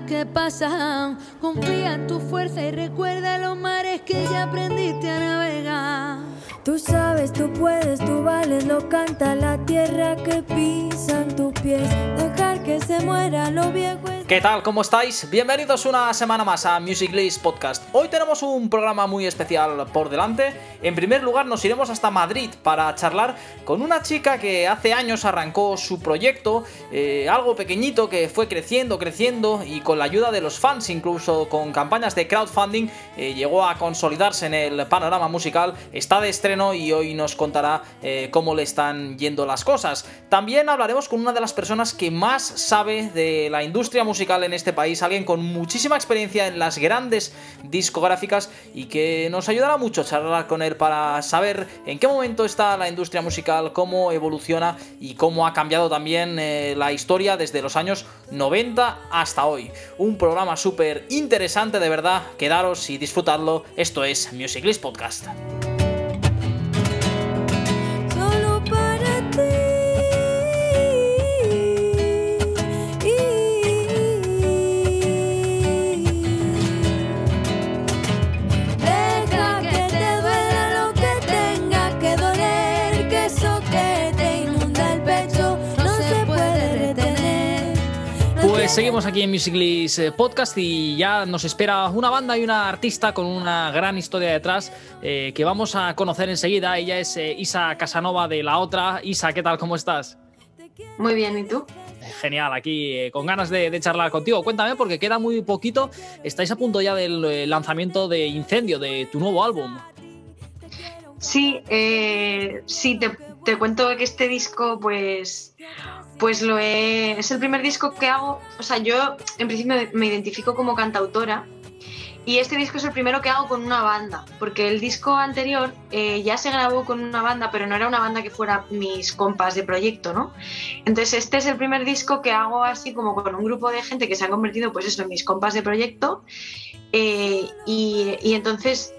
que pasan. Confía en tu fuerza y recuerda los mares que ya aprendiste a navegar. Tú sabes, tú puedes, tú vales, lo canta la tierra que pisan tus pies. Dejar que se muera lo viejo. ¿Qué tal? ¿Cómo estáis? Bienvenidos una semana más a Music List Podcast. Hoy tenemos un programa muy especial por delante. En primer lugar, nos iremos hasta Madrid para charlar con una chica que hace años arrancó su proyecto, eh, algo pequeñito que fue creciendo, creciendo y con la ayuda de los fans, incluso con campañas de crowdfunding, eh, llegó a consolidarse en el panorama musical. Está de estreno y hoy nos contará eh, cómo le están yendo las cosas. También hablaremos con una de las personas que más sabe de la industria musical en este país, alguien con muchísima experiencia en las grandes discográficas y que nos ayudará mucho charlar con él para saber en qué momento está la industria musical, cómo evoluciona y cómo ha cambiado también eh, la historia desde los años 90 hasta hoy. Un programa súper interesante de verdad, quedaros y disfrutadlo. Esto es Music List Podcast. Seguimos aquí en Musiclist eh, Podcast y ya nos espera una banda y una artista con una gran historia detrás eh, que vamos a conocer enseguida. Ella es eh, Isa Casanova de La Otra. Isa, ¿qué tal? ¿Cómo estás? Muy bien, ¿y tú? Genial, aquí con ganas de, charlar contigo. Cuéntame, porque queda muy poquito. Estáis a punto ya del lanzamiento de Incendio, de tu nuevo álbum. Sí, sí, te, te cuento que este disco, pues pues lo es el primer disco que hago, o sea, yo en principio me identifico como cantautora y este disco es el primero que hago con una banda, porque el disco anterior eh, ya se grabó con una banda, pero no era una banda que fuera mis compas de proyecto, ¿no? Entonces este es el primer disco que hago así como con un grupo de gente que se ha convertido, pues eso, en mis compas de proyecto. Eh, y entonces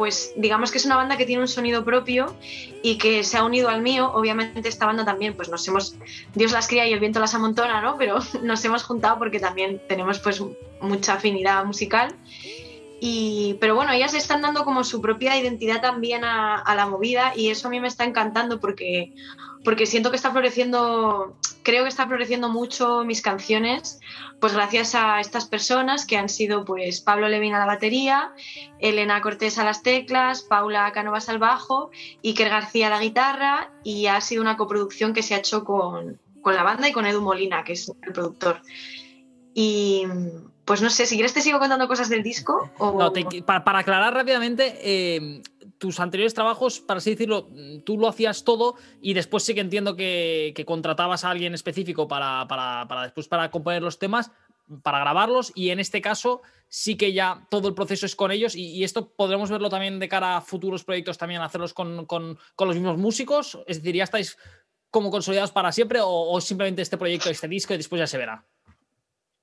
pues digamos que es una banda que tiene un sonido propio y que se ha unido al mío. Obviamente esta banda también, pues nos hemos, Dios las cría y el viento las amontona, ¿no? Pero nos hemos juntado porque también tenemos pues mucha afinidad musical. Y, pero bueno, ellas están dando como su propia identidad también a, a la movida y eso a mí me está encantando porque porque siento que está floreciendo, creo que está floreciendo mucho mis canciones, pues gracias a estas personas que han sido pues Pablo Levin a la batería, Elena Cortés a las teclas, Paula Canovas al bajo, Iker García a la guitarra y ha sido una coproducción que se ha hecho con, la banda y con Edu Molina, que es el productor. Y pues no sé, si quieres te sigo contando cosas del disco. No, para, aclarar rápidamente, eh, tus anteriores trabajos, para así decirlo, tú lo hacías todo y después sí que entiendo que, contratabas a alguien específico para, para, después para componer los temas, para grabarlos y en este caso sí que ya todo el proceso es con ellos y, esto podremos verlo también de cara a futuros proyectos también, hacerlos con, los mismos músicos, es decir, ya estáis como consolidados para siempre o, o simplemente este proyecto, este disco y después ya se verá.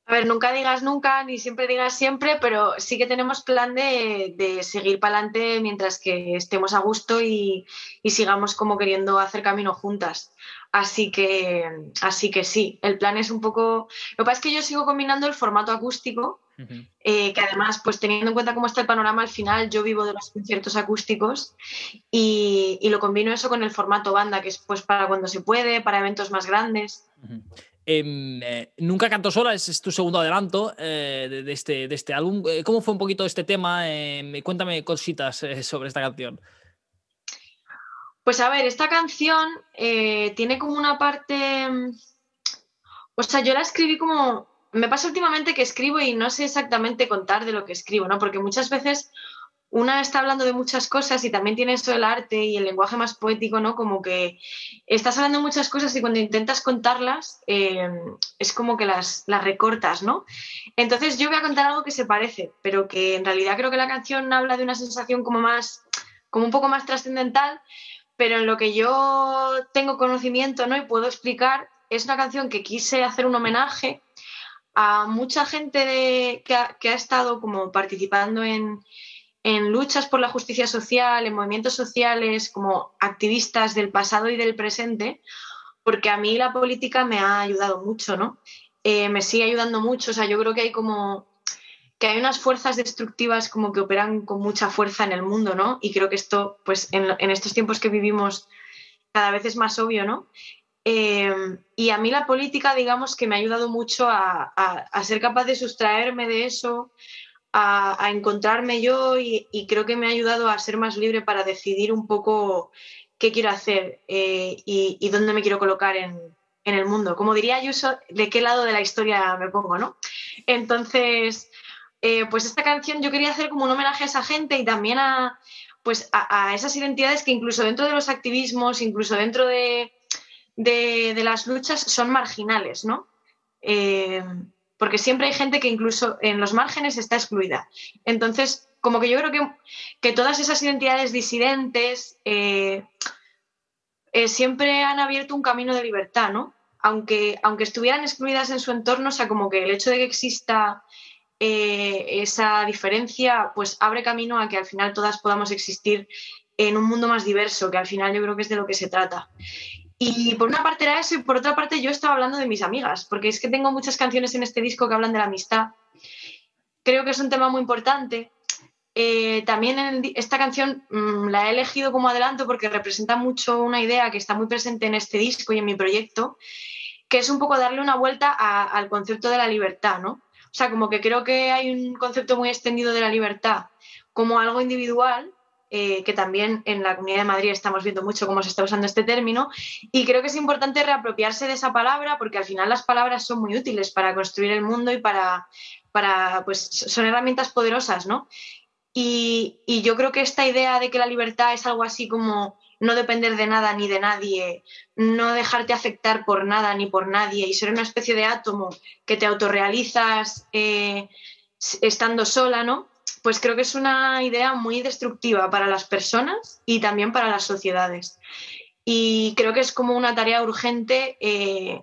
A ver, nunca digas nunca, ni siempre digas siempre, pero sí que tenemos plan de, seguir para adelante mientras que estemos a gusto y, sigamos como queriendo hacer camino juntas. Así que, así que sí, el plan es un poco... Lo que pasa es que yo sigo combinando el formato acústico, eh, que además, pues teniendo en cuenta cómo está el panorama al final, yo vivo de los conciertos acústicos y, lo combino eso con el formato banda, que es pues para cuando se puede, para eventos más grandes. Eh, Nunca canto sola, es, tu segundo adelanto eh, de, este, de este álbum. Eh, ¿Cómo fue un poquito este tema? Em, cuéntame cositas sobre esta canción. Pues a ver, esta canción tiene como una parte... O sea, yo la escribí como... Me pasa últimamente que escribo y no sé exactamente contar de lo que escribo, ¿no? Porque muchas veces una está hablando de muchas cosas y también tiene eso el arte y el lenguaje más poético, ¿no? Como que estás hablando de muchas cosas y cuando intentas contarlas eh, es como que las, las recortas, ¿no? Entonces yo voy a contar algo que se parece, pero que en realidad creo que la canción habla de una sensación como más, como un poco más trascendental, pero en lo que yo tengo conocimiento, ¿no? Y puedo explicar, es una canción que quise hacer un homenaje a mucha gente que ha estado como participando en en luchas por la justicia social, en movimientos sociales, como activistas del pasado y del presente, porque a mí la política me ha ayudado mucho, ¿no? Eh, me sigue ayudando mucho, o sea, yo creo que hay como que hay unas fuerzas destructivas como que operan con mucha fuerza en el mundo, ¿no? Y creo que esto, pues en, estos tiempos que vivimos, cada vez es más obvio, ¿no? Eh, y a mí la política, digamos, que me ha ayudado mucho a, ser capaz de sustraerme de eso, a, encontrarme yo y, creo que me ha ayudado a ser más libre para decidir un poco qué quiero hacer eh, y, dónde me quiero colocar en, el mundo. Como diría Ayuso, de qué lado de la historia me pongo, ¿no? Entonces, eh, pues esta canción yo quería hacer como un homenaje a esa gente y también a, pues a, esas identidades que incluso dentro de los activismos, incluso dentro de, las luchas, son marginales, ¿no? Eh, porque siempre hay gente que incluso en los márgenes está excluida. Entonces, como que yo creo que, que todas esas identidades disidentes eh, siempre han abierto un camino de libertad, ¿no? Aunque, aunque estuvieran excluidas en su entorno, o sea, como que el hecho de que exista eh, esa diferencia pues abre camino a que al final todas podamos existir en un mundo más diverso, que al final yo creo que es de lo que se trata. Y por una parte era eso y por otra parte yo estaba hablando de mis amigas, porque es que tengo muchas canciones en este disco que hablan de la amistad. Creo que es un tema muy importante. Eh, también en esta canción mm, la he elegido como adelanto porque representa mucho una idea que está muy presente en este disco y en mi proyecto, que es un poco darle una vuelta al concepto de la libertad, ¿no? O sea, como que creo que hay un concepto muy extendido de la libertad como algo individual, eh, que también en la Comunidad de Madrid estamos viendo mucho cómo se está usando este término, y creo que es importante reapropiarse de esa palabra porque al final las palabras son muy útiles para construir el mundo y para, para pues son herramientas poderosas, ¿no? Y, y yo creo que esta idea de que la libertad es algo así como no depender de nada ni de nadie, no dejarte afectar por nada ni por nadie y ser una especie de átomo que te autorrealizas eh, estando sola, ¿no? Pues creo que es una idea muy destructiva para las personas y también para las sociedades. Y creo que es como una tarea urgente, eh,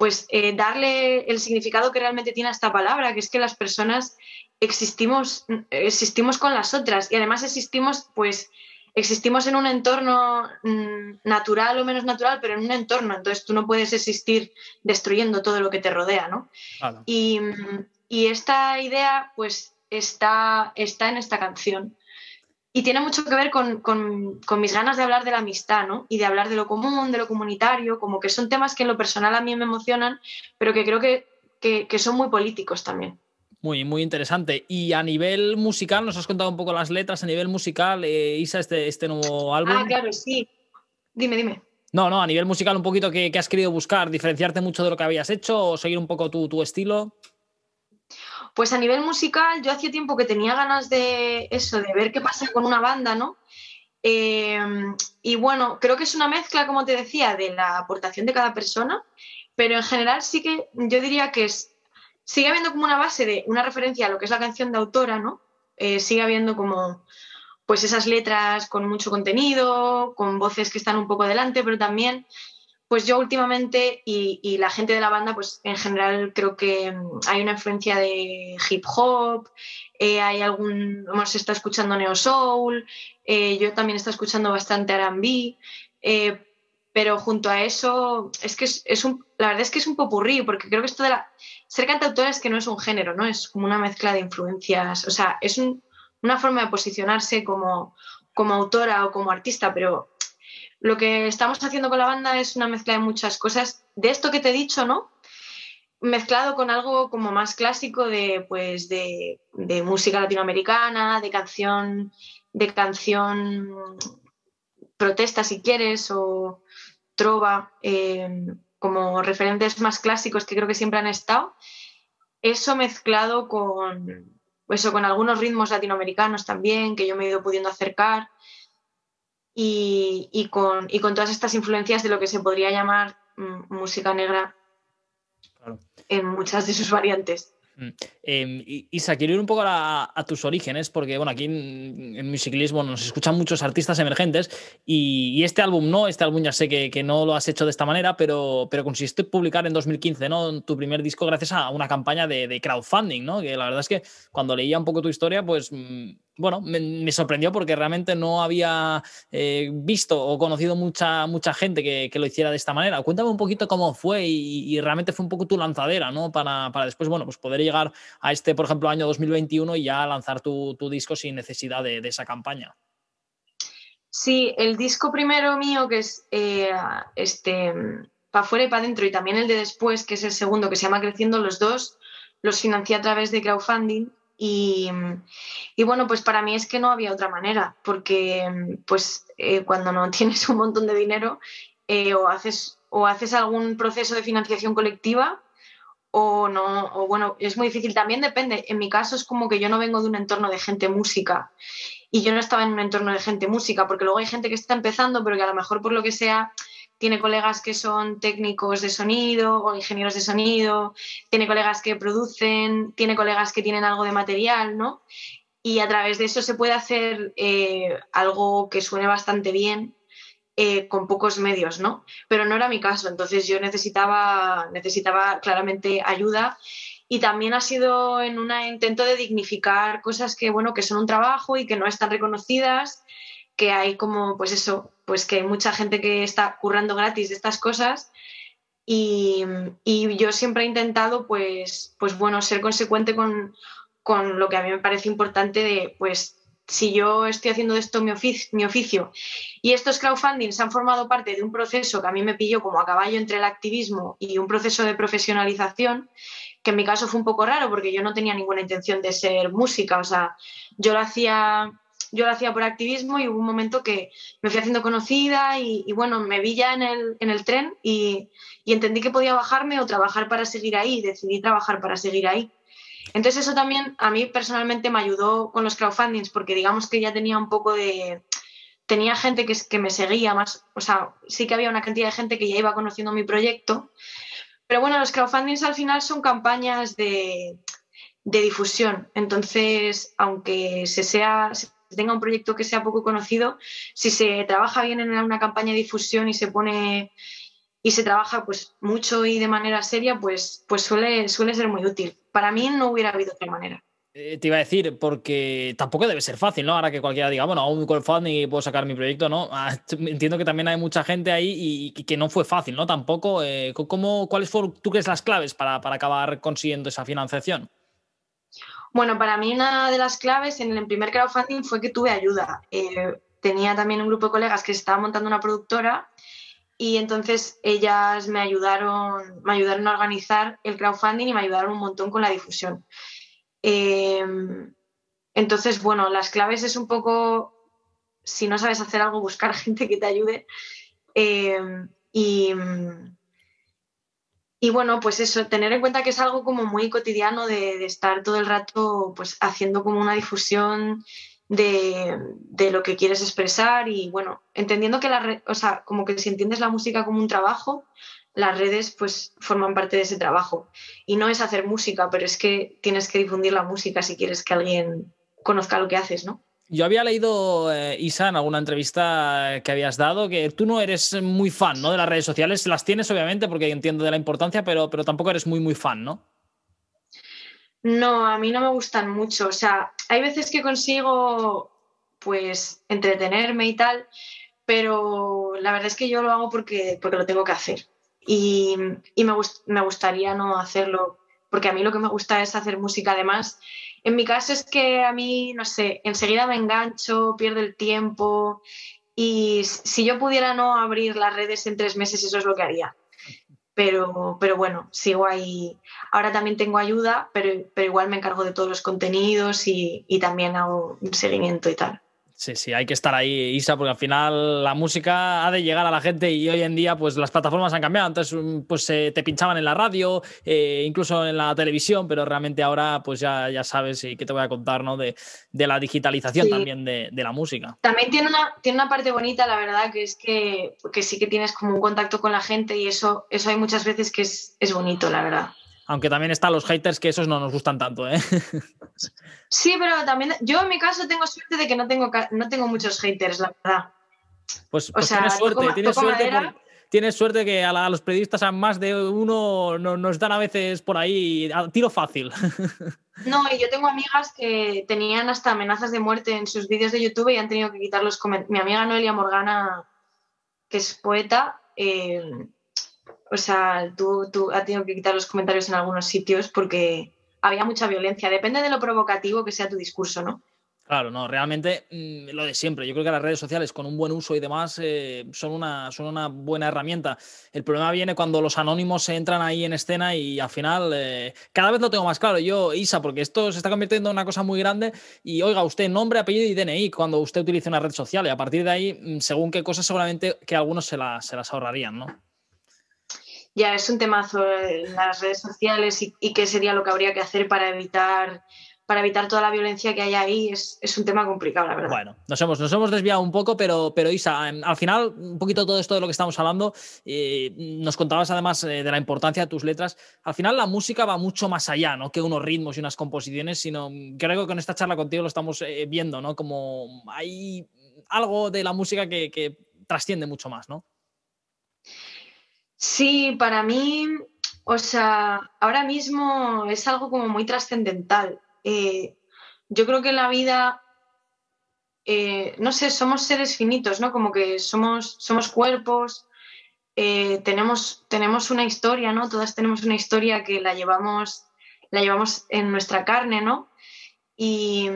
pues eh, darle el significado que realmente tiene esta palabra, que es que las personas existimos, existimos con las otras y además existimos, pues, existimos en un entorno mm, natural o menos natural, pero en un entorno, entonces tú no puedes existir destruyendo todo lo que te rodea, ¿no? Y, esta idea, pues, está, está en esta canción. Y tiene mucho que ver con, mis ganas de hablar de la amistad, ¿no? Y de hablar de lo común, de lo comunitario, como que son temas que en lo personal a mí me emocionan, pero que creo que son muy políticos también. Muy, muy interesante. Y a nivel musical, nos has contado un poco las letras. A nivel musical, eh, Isa, este, este nuevo álbum. Ah, claro, sí. Dime, dime. No, no, a nivel musical, un poquito que, has querido buscar, diferenciarte mucho de lo que habías hecho o seguir un poco tu, tu estilo. Pues a nivel musical, yo hacía tiempo que tenía ganas de eso, de ver qué pasa con una banda, ¿no? Eh, y bueno, creo que es una mezcla, como te decía, de la aportación de cada persona, pero en general sí que yo diría que es sigue habiendo como una base de una referencia a lo que es la canción de autora, ¿no? Eh, sigue habiendo como pues esas letras con mucho contenido, con voces que están un poco delante, pero también pues yo últimamente y, la gente de la banda, pues en general creo que mm, hay una influencia de hip hop, eh, hay algún, hemos estado escuchando neo soul, eh, yo también estoy escuchando bastante R&B, pero junto a eso es que es, un, la verdad es que es un popurrí, porque creo que esto de la, ser cantautora es que no es un género, ¿no? Es como una mezcla de influencias, o sea, es una forma de posicionarse como, como autora o como artista, pero lo que estamos haciendo con la banda es una mezcla de muchas cosas, de esto que te he dicho, ¿no? Mezclado con algo como más clásico de, pues, de, de música latinoamericana, de canción, de canción protesta si quieres, o trova, eh, como referentes más clásicos que creo que siempre han estado. Eso mezclado con, eso, con algunos ritmos latinoamericanos también, que yo me he ido pudiendo acercar, y, con, con, todas estas influencias de lo que se podría llamar mm, música negra en muchas de sus variantes. Mm. Em, Isa, quiero ir un poco a, tus orígenes, porque bueno, aquí en, en Musiclismo nos escuchan muchos artistas emergentes y, este álbum no, este álbum ya sé que, no lo has hecho de esta manera, pero, pero consiste en publicar en 2015 ¿no? tu primer disco gracias a una campaña de, crowdfunding, ¿no? que la verdad es que cuando leía un poco tu historia, pues mm, bueno, me, sorprendió porque realmente no había eh, visto o conocido mucha, mucha gente que, lo hiciera de esta manera. Cuéntame un poquito cómo fue y, realmente fue un poco tu lanzadera, ¿no? Para, después, bueno, pues poder llegar a este, por ejemplo, año 2021 y ya lanzar tu, disco sin necesidad de, esa campaña. Sí, el disco primero mío, que es eh, este, para afuera y para adentro, y también el de después, que es el segundo, que se llama Creciendo los dos, los financié a través de crowdfunding y, bueno, pues para mí es que no había otra manera, porque pues eh, cuando no tienes un montón de dinero eh, o, haces, o haces algún proceso de financiación colectiva o no, o bueno, es muy difícil, también depende. En mi caso es como que yo no vengo de un entorno de gente música y yo no estaba en un entorno de gente música, porque luego hay gente que está empezando, pero que a lo mejor por lo que sea tiene colegas que son técnicos de sonido o ingenieros de sonido, tiene colegas que producen, tiene colegas que tienen algo de material, ¿no? Y a través de eso se puede hacer eh, algo que suene bastante bien eh, con pocos medios, ¿no? Pero no era mi caso, entonces yo necesitaba, necesitaba claramente ayuda y también ha sido en un intento de dignificar cosas que, bueno, que son un trabajo y que no están reconocidas que hay como, pues eso, pues que mucha gente que está currando gratis de estas cosas y, yo siempre he intentado, pues, pues bueno, ser consecuente con, lo que a mí me parece importante de, pues, si yo estoy haciendo esto mi oficio, mi oficio. Y estos crowdfundings han formado parte de un proceso que a mí me pilló como a caballo entre el activismo y un proceso de profesionalización, que en mi caso fue un poco raro porque yo no tenía ninguna intención de ser música, o sea, yo lo hacía yo lo hacía por activismo y hubo un momento que me fui haciendo conocida y, bueno, me vi ya en el, en el tren y, entendí que podía bajarme o trabajar para seguir ahí decidí trabajar para seguir ahí. Entonces eso también a mí personalmente me ayudó con los crowdfundings porque digamos que ya tenía un poco de... Tenía gente que, que me seguía más, o sea, sí que había una cantidad de gente que ya iba conociendo mi proyecto, pero bueno, los crowdfundings al final son campañas de, de difusión. Entonces, aunque se sea, tenga un proyecto que sea poco conocido, si se trabaja bien en una campaña de difusión y se pone y se trabaja pues mucho y de manera seria, pues, pues suele, suele ser muy útil. Para mí no hubiera habido otra manera. Eh, te iba a decir, porque tampoco debe ser fácil, ¿no? Ahora que cualquiera diga, bueno, hago un crowdfunding y puedo sacar mi proyecto, ¿no? Ah, entiendo que también hay mucha gente ahí y, que no fue fácil, ¿no? Tampoco. Eh, ¿cómo, ¿Cuáles fueron, tú crees, las claves para, para acabar consiguiendo esa financiación? Bueno, para mí una de las claves en el primer crowdfunding fue que tuve ayuda. Eh, tenía también un grupo de colegas que estaba montando una productora y entonces ellas me ayudaron, me ayudaron a organizar el crowdfunding y me ayudaron un montón con la difusión. Eh, entonces, bueno, las claves es un poco, si no sabes hacer algo, buscar gente que te ayude. Eh, y, y bueno, pues eso, tener en cuenta que es algo como muy cotidiano de, estar todo el rato pues haciendo como una difusión de, lo que quieres expresar y bueno, entendiendo que la o sea, como que si entiendes la música como un trabajo, las redes pues forman parte de ese trabajo. Y no es hacer música, pero es que tienes que difundir la música si quieres que alguien conozca lo que haces, ¿no? Yo había leído, eh, Isa, en alguna entrevista que habías dado, que tú no eres muy fan ¿no? de las redes sociales. Las tienes, obviamente, porque entiendo de la importancia, pero, pero tampoco eres muy, muy fan, ¿no? No, a mí no me gustan mucho. O sea, hay veces que consigo, pues, entretenerme y tal, pero la verdad es que yo lo hago porque, porque lo tengo que hacer. Y, me, me gustaría no hacerlo, porque a mí lo que me gusta es hacer música además en mi caso es que a mí, no sé, enseguida me engancho, pierdo el tiempo y si yo pudiera no abrir las redes en tres meses, eso es lo que haría. Pero, pero bueno, sigo ahí. Ahora también tengo ayuda, pero, pero igual me encargo de todos los contenidos y, y también hago un seguimiento y tal. Sí, sí, hay que estar ahí, Isa, porque al final la música ha de llegar a la gente y hoy en día pues las plataformas han cambiado. Antes mm, pues eh, te pinchaban en la radio, eh, incluso en la televisión, pero realmente ahora pues ya, ya sabes y qué te voy a contar, ¿no? De, la digitalización también de, la música. También tiene una, tiene una parte bonita, la verdad, que es que, que sí que tienes como un contacto con la gente y eso, eso hay muchas veces que es, es bonito, la verdad. Aunque también están los haters que esos no nos gustan tanto, ¿eh? Sí, pero también yo en mi caso tengo suerte de que no tengo, no tengo muchos haters, la verdad. Pues, pues tienes suerte, tienes suerte tienes suerte que a, los periodistas a más de uno nos dan a veces por ahí a tiro fácil. No, y yo tengo amigas que tenían hasta amenazas de muerte en sus vídeos de YouTube y han tenido que quitar los comentarios. Mi amiga Noelia Morgana, que es poeta, eh, o sea, tú, tú ha tenido que quitar los comentarios en algunos sitios porque había mucha violencia. Depende de lo provocativo que sea tu discurso, ¿no? Claro, no, realmente mm, lo de siempre. Yo creo que las redes sociales con un buen uso y demás eh, son, una, son una buena herramienta. El problema viene cuando los anónimos se entran ahí en escena y al final eh, cada vez lo tengo más claro. Yo, Isa, porque esto se está convirtiendo en una cosa muy grande y oiga, usted nombre, apellido y DNI cuando usted utilice una red social y a partir de ahí, mm, según qué cosas, seguramente que algunos se, se las ahorrarían, ¿no? Ya, es un temazo en las redes sociales y, qué sería lo que habría que hacer para evitar para evitar toda la violencia que hay ahí es, un tema complicado, la verdad. Bueno, nos hemos, nos hemos desviado un poco, pero, pero Isa, em, al final, un poquito todo esto de lo que estamos hablando, eh, nos contabas además eh, de la importancia de tus letras. Al final, la música va mucho más allá, ¿no? Que unos ritmos y unas composiciones, sino creo que con esta charla contigo lo estamos eh, viendo, ¿no? Como hay algo de la música que, que trasciende mucho más, ¿no? Sí, para mí, o sea, ahora mismo es algo como muy trascendental. Eh, yo creo que la vida, eh, no sé, somos seres finitos, ¿no? Como que somos, somos cuerpos, eh, tenemos, tenemos una historia, ¿no? Todas tenemos una historia que la llevamos, la llevamos en nuestra carne, ¿no? Y,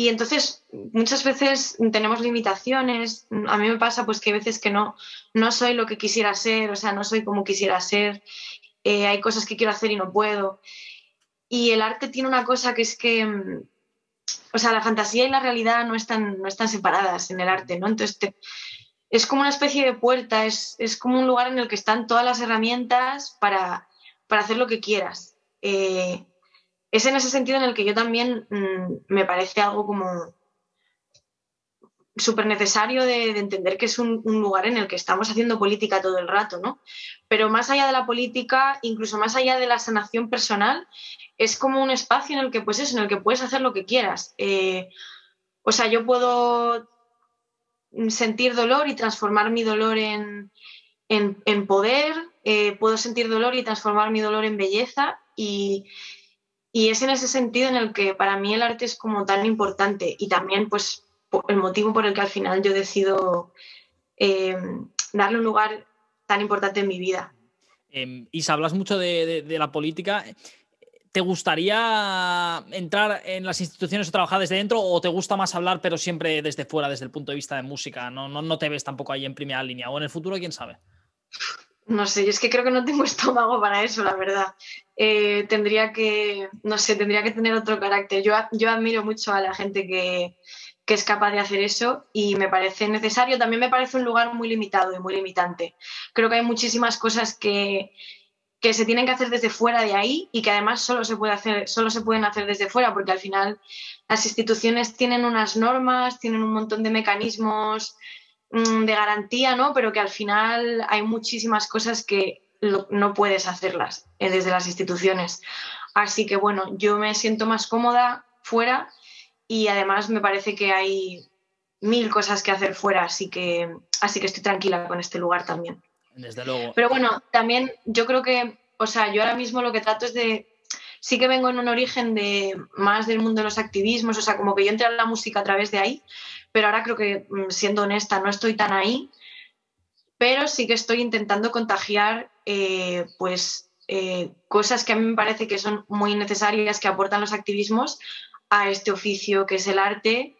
y entonces muchas veces tenemos limitaciones. A mí me pasa pues que hay veces que no, no soy lo que quisiera ser, o sea, no soy como quisiera ser. hay cosas que quiero hacer y no puedo. Y el arte tiene una cosa que es que, mm, o sea, la fantasía y la realidad no están, no están separadas en el arte, ¿no? Entonces, es como una especie de puerta, es, como un lugar en el que están todas las herramientas para, hacer lo que quieras. Eh, es en ese sentido en el que yo también mm, me parece algo como súper necesario de, entender que es un, lugar en el que estamos haciendo política todo el rato, ¿no? Pero más allá de la política, incluso más allá de la sanación personal, es como un espacio en el que, pues en el que puedes hacer lo que quieras. Eh, o sea, yo puedo sentir dolor y transformar mi dolor en, poder, eh, puedo sentir dolor y transformar mi dolor en belleza y, y es en ese sentido en el que para mí el arte es como tan importante y también pues el motivo por el que al final yo decido eh, darle un lugar tan importante en mi vida. Eh, Isa, hablas mucho de, la política. ¿Te gustaría entrar en las instituciones o trabajar desde dentro o te gusta más hablar pero siempre desde fuera, desde el punto de vista de música? No, no, no te ves tampoco ahí en primera línea o en el futuro, quién sabe. No sé, yo es que creo que no tengo estómago para eso, la verdad. Eh, tendría que, no sé, tendría que tener otro carácter. Yo, yo admiro mucho a la gente que, que es capaz de hacer eso y me parece necesario. También me parece un lugar muy limitado y muy limitante. Creo que hay muchísimas cosas que, que se tienen que hacer desde fuera de ahí y que además solo se, puede hacer, solo se pueden hacer desde fuera porque al final las instituciones tienen unas normas, tienen un montón de mecanismos de garantía, ¿no? Pero que al final hay muchísimas cosas que no puedes hacerlas eh, desde las instituciones. Así que bueno, yo me siento más cómoda fuera y además me parece que hay mil cosas que hacer fuera, así que, así que estoy tranquila con este lugar también. Desde luego. Pero bueno, también yo creo que, o sea, yo ahora mismo lo que trato es de, sí que vengo en un origen de más del mundo de los activismos, o sea, como que yo entré en la música a través de ahí, pero ahora creo que, mm, siendo honesta, no estoy tan ahí, pero sí que estoy intentando contagiar, eh, pues, eh, cosas que a mí me parece que son muy necesarias, que aportan los activismos, a este oficio que es el arte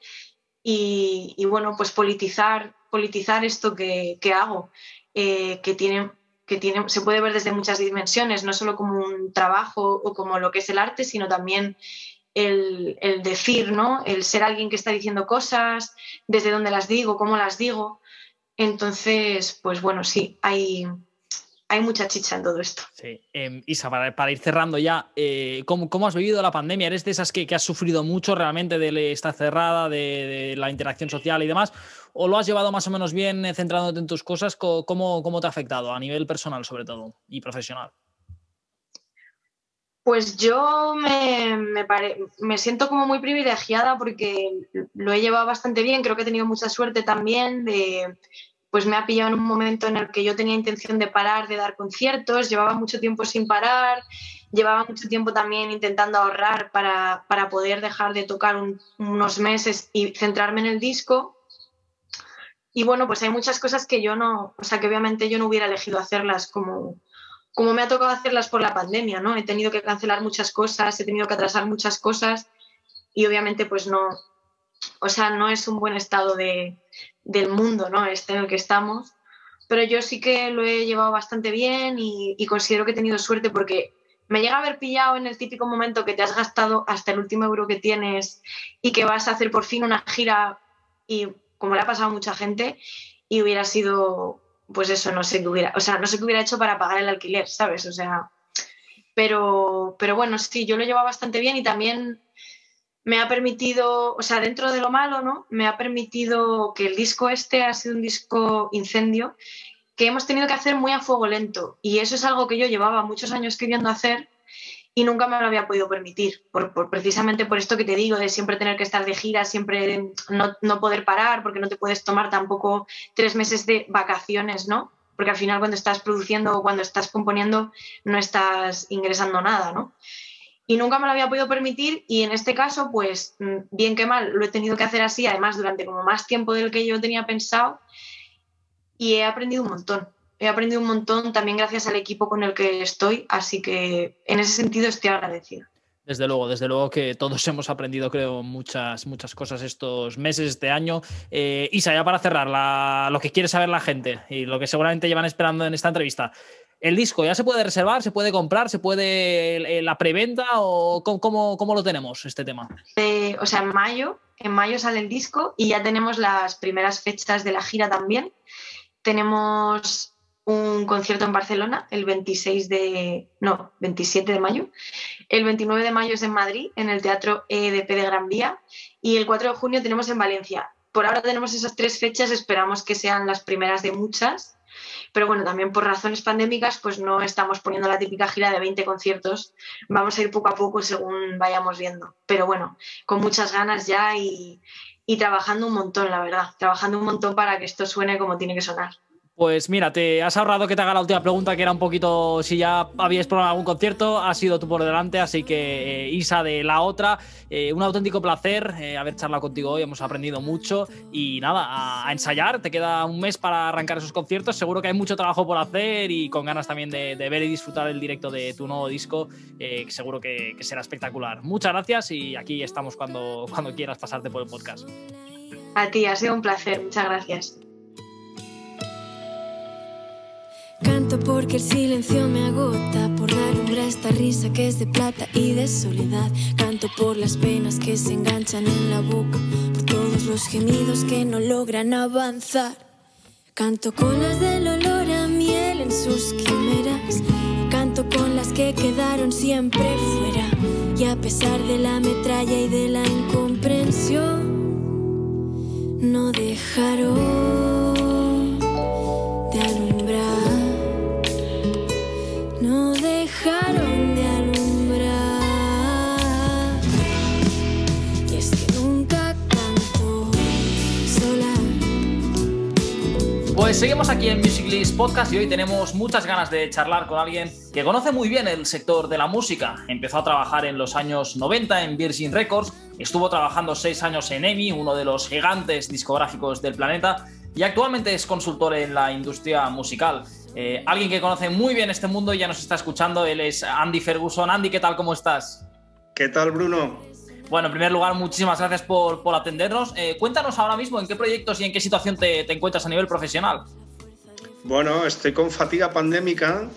y, bueno, pues politizar, politizar esto que, hago, eh, que, tiene, que tiene, se puede ver desde muchas dimensiones, no solo como un trabajo o como lo que es el arte, sino también el, decir, ¿no? El ser alguien que está diciendo cosas, desde dónde las digo, cómo las digo. Entonces, pues bueno, sí, hay, hay mucha chicha en todo esto. Sí. Em, Isa, para, ir cerrando ya, eh, ¿cómo, has vivido la pandemia? ¿Eres de esas que, has sufrido mucho realmente de estar cerrada, de, la interacción social y demás? ¿O lo has llevado más o menos bien eh, centrándote en tus cosas? ¿Cómo, cómo te ha afectado a nivel personal sobre todo y profesional? Pues yo me, me, siento como muy privilegiada porque lo he llevado bastante bien. Creo que he tenido mucha suerte también de, pues me ha pillado en un momento en el que yo tenía intención de parar de dar conciertos, llevaba mucho tiempo sin parar, llevaba mucho tiempo también intentando ahorrar para, poder dejar de tocar unos meses y centrarme en el disco. Y bueno, pues hay muchas cosas que yo no, o sea, que obviamente yo no hubiera elegido hacerlas como, como me ha tocado hacerlas por la pandemia, ¿no? He tenido que cancelar muchas cosas, he tenido que atrasar muchas cosas y obviamente pues no, o sea, no es un buen estado de, del mundo, ¿no? Este en el que estamos. Pero yo sí que lo he llevado bastante bien y, considero que he tenido suerte porque me llega a haber pillado en el típico momento que te has gastado hasta el último euro que tienes y que vas a hacer por fin una gira y como le ha pasado a mucha gente y hubiera sido, pues eso, no sé qué hubiera, o sea, no sé qué hubiera hecho para pagar el alquiler, ¿sabes? O sea, pero, pero bueno, sí, yo lo he llevado bastante bien y también me ha permitido, o sea, dentro de lo malo, ¿no? Me ha permitido que el disco este ha sido un disco incendio que hemos tenido que hacer muy a fuego lento. Y eso es algo que yo llevaba muchos años queriendo hacer y nunca me lo había podido permitir, por, precisamente por esto que te digo, de siempre tener que estar de gira, siempre no, no, poder parar, porque no te puedes tomar tampoco tres meses de vacaciones, ¿no? Porque al final cuando estás produciendo o cuando estás componiendo no estás ingresando nada, ¿no? y nunca me lo había podido permitir y en este caso, pues mm, bien que mal, lo he tenido que hacer así, además durante como más tiempo del que yo tenía pensado y he aprendido un montón. He aprendido un montón también gracias al equipo con el que estoy, así que en ese sentido estoy agradecida. Desde luego, desde luego que todos hemos aprendido, creo, muchas, muchas cosas estos meses, este año. Eh, Isa, ya para cerrar, lo que quiere saber la gente y lo que seguramente llevan esperando en esta entrevista. ¿El disco ya se puede reservar, se puede comprar, se puede la preventa o cómo, cómo, lo tenemos este tema? Eh, o sea, en mayo, en mayo sale el disco y ya tenemos las primeras fechas de la gira también. Tenemos un concierto en Barcelona el 26 de, no, 27 de mayo. El 29 de mayo es en Madrid, en el Teatro EDP de Gran Vía. Y el 4 de junio tenemos en Valencia. Por ahora tenemos esas tres fechas, esperamos que sean las primeras de muchas pero bueno, también por razones pandémicas, pues no estamos poniendo la típica gira de 20 conciertos. Vamos a ir poco a poco según vayamos viendo. Pero bueno, con muchas ganas ya y, trabajando un montón, la verdad. Trabajando un montón para que esto suene como tiene que sonar. Pues mira, te has ahorrado que te haga la última pregunta, que era un poquito si ya habías probado algún concierto, ha sido tú por delante, así que eh, Isa de la otra, eh, un auténtico placer eh, haber charlado contigo hoy, hemos aprendido mucho. Y nada, a, ensayar, te queda un mes para arrancar esos conciertos, seguro que hay mucho trabajo por hacer y con ganas también de, ver y disfrutar el directo de tu nuevo disco, que seguro que, que, será espectacular. Muchas gracias y aquí estamos cuando, cuando quieras pasarte por el podcast. A ti, ha sido un placer, muchas gracias. Canto porque el silencio me agota, por dar lumbre esta risa que es de plata y de soledad. Canto por las penas que se enganchan en la boca, por todos los gemidos que no logran avanzar. Canto con las del olor a miel en sus quimeras. Canto con las que quedaron siempre fuera. Y a pesar de la metralla y de la incomprensión, no dejaron Pues seguimos aquí en Music List Podcast y hoy tenemos muchas ganas de charlar con alguien que conoce muy bien el sector de la música. Empezó a trabajar en los años 90 en Virgin Records, estuvo trabajando seis años en EMI, uno de los gigantes discográficos del planeta, y actualmente es consultor en la industria musical. Eh, alguien que conoce muy bien este mundo y ya nos está escuchando, él es Andy Ferguson. Andy, ¿qué tal? ¿Cómo estás? ¿Qué tal, Bruno? Bueno, en primer lugar, muchísimas gracias por, atendernos. Eh, cuéntanos ahora mismo en qué proyectos y en qué situación te, encuentras a nivel profesional. Bueno, estoy con fatiga pandémica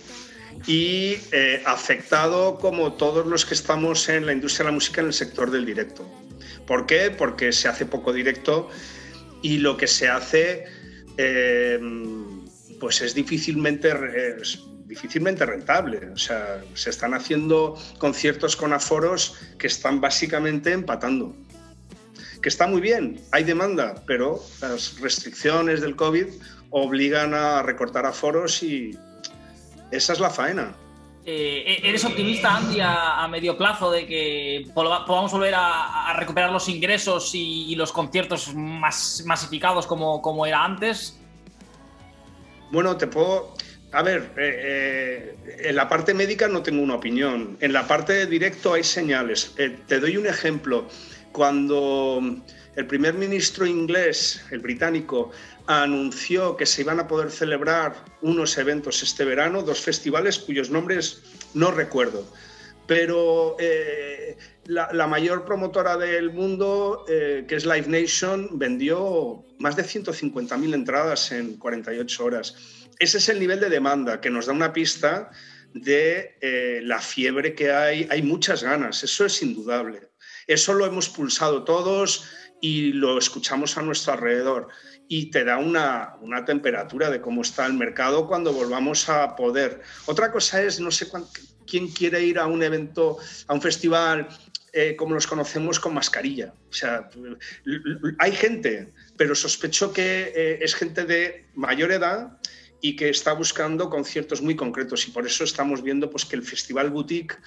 y eh, afectado como todos los que estamos en la industria de la música en el sector del directo. ¿Por qué? Porque se hace poco directo y lo que se hace eh, pues es difícilmente difícilmente rentable. O sea, se están haciendo conciertos con aforos que están básicamente empatando. Que está muy bien, hay demanda, pero las restricciones del COVID obligan a recortar aforos y esa es la faena. Eh, ¿Eres optimista, Andy, a, medio plazo de que podamos volver a, recuperar los ingresos y, los conciertos más masificados como, como era antes? Bueno, te puedo... A ver, eh, eh, en la parte médica no tengo una opinión. En la parte de directo hay señales. Eh, te doy un ejemplo. Cuando el primer ministro inglés, el británico, anunció que se iban a poder celebrar unos eventos este verano, dos festivales cuyos nombres no recuerdo. Pero eh, la, mayor promotora del mundo, eh, que es Live Nation, vendió más de 150.000 entradas en 48 horas. Ese es el nivel de demanda que nos da una pista de eh, la fiebre que hay. Hay muchas ganas, eso es indudable. Eso lo hemos pulsado todos y lo escuchamos a nuestro alrededor y te da una, temperatura de cómo está el mercado cuando volvamos a poder. Otra cosa es, no sé quién quiere ir a un evento, a un festival eh, como los conocemos con mascarilla. O sea, hay gente, pero sospecho que eh, es gente de mayor edad y que está buscando conciertos muy concretos y por eso estamos viendo pues, que el Festival Boutique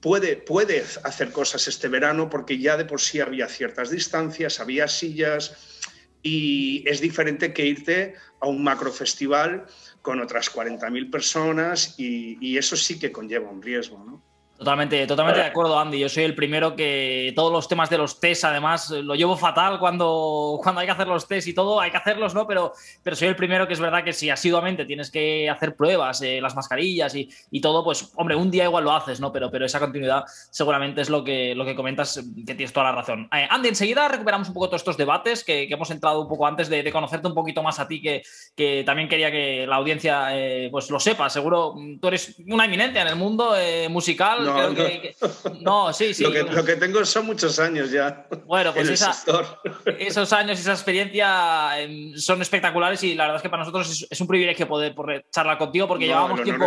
puede, puede hacer cosas este verano porque ya de por sí había ciertas distancias, había sillas, y es diferente que irte a un macrofestival con otras 40.000 personas y, y, eso sí que conlleva un riesgo. ¿no? Totalmente, totalmente de acuerdo, Andy. Yo soy el primero que todos los temas de los test, además, lo llevo fatal cuando, cuando hay que hacer los test y todo, hay que hacerlos, ¿no? Pero, pero soy el primero que es verdad que si asiduamente tienes que hacer pruebas, eh, las mascarillas y, y, todo, pues, hombre, un día igual lo haces, ¿no? Pero, pero esa continuidad seguramente es lo que, lo que comentas, que tienes toda la razón. Eh, Andy, enseguida recuperamos un poco todos estos debates que, hemos entrado un poco antes de, conocerte un poquito más a ti, que, que también quería que la audiencia eh, pues lo sepa. Seguro tú eres una eminencia en el mundo musical no, sí, sí. Lo que, tengo son muchos años ya. Bueno, pues esos años, esa experiencia em, son espectaculares y la verdad es que para nosotros es, un privilegio poder, charlar contigo porque llevábamos tiempo.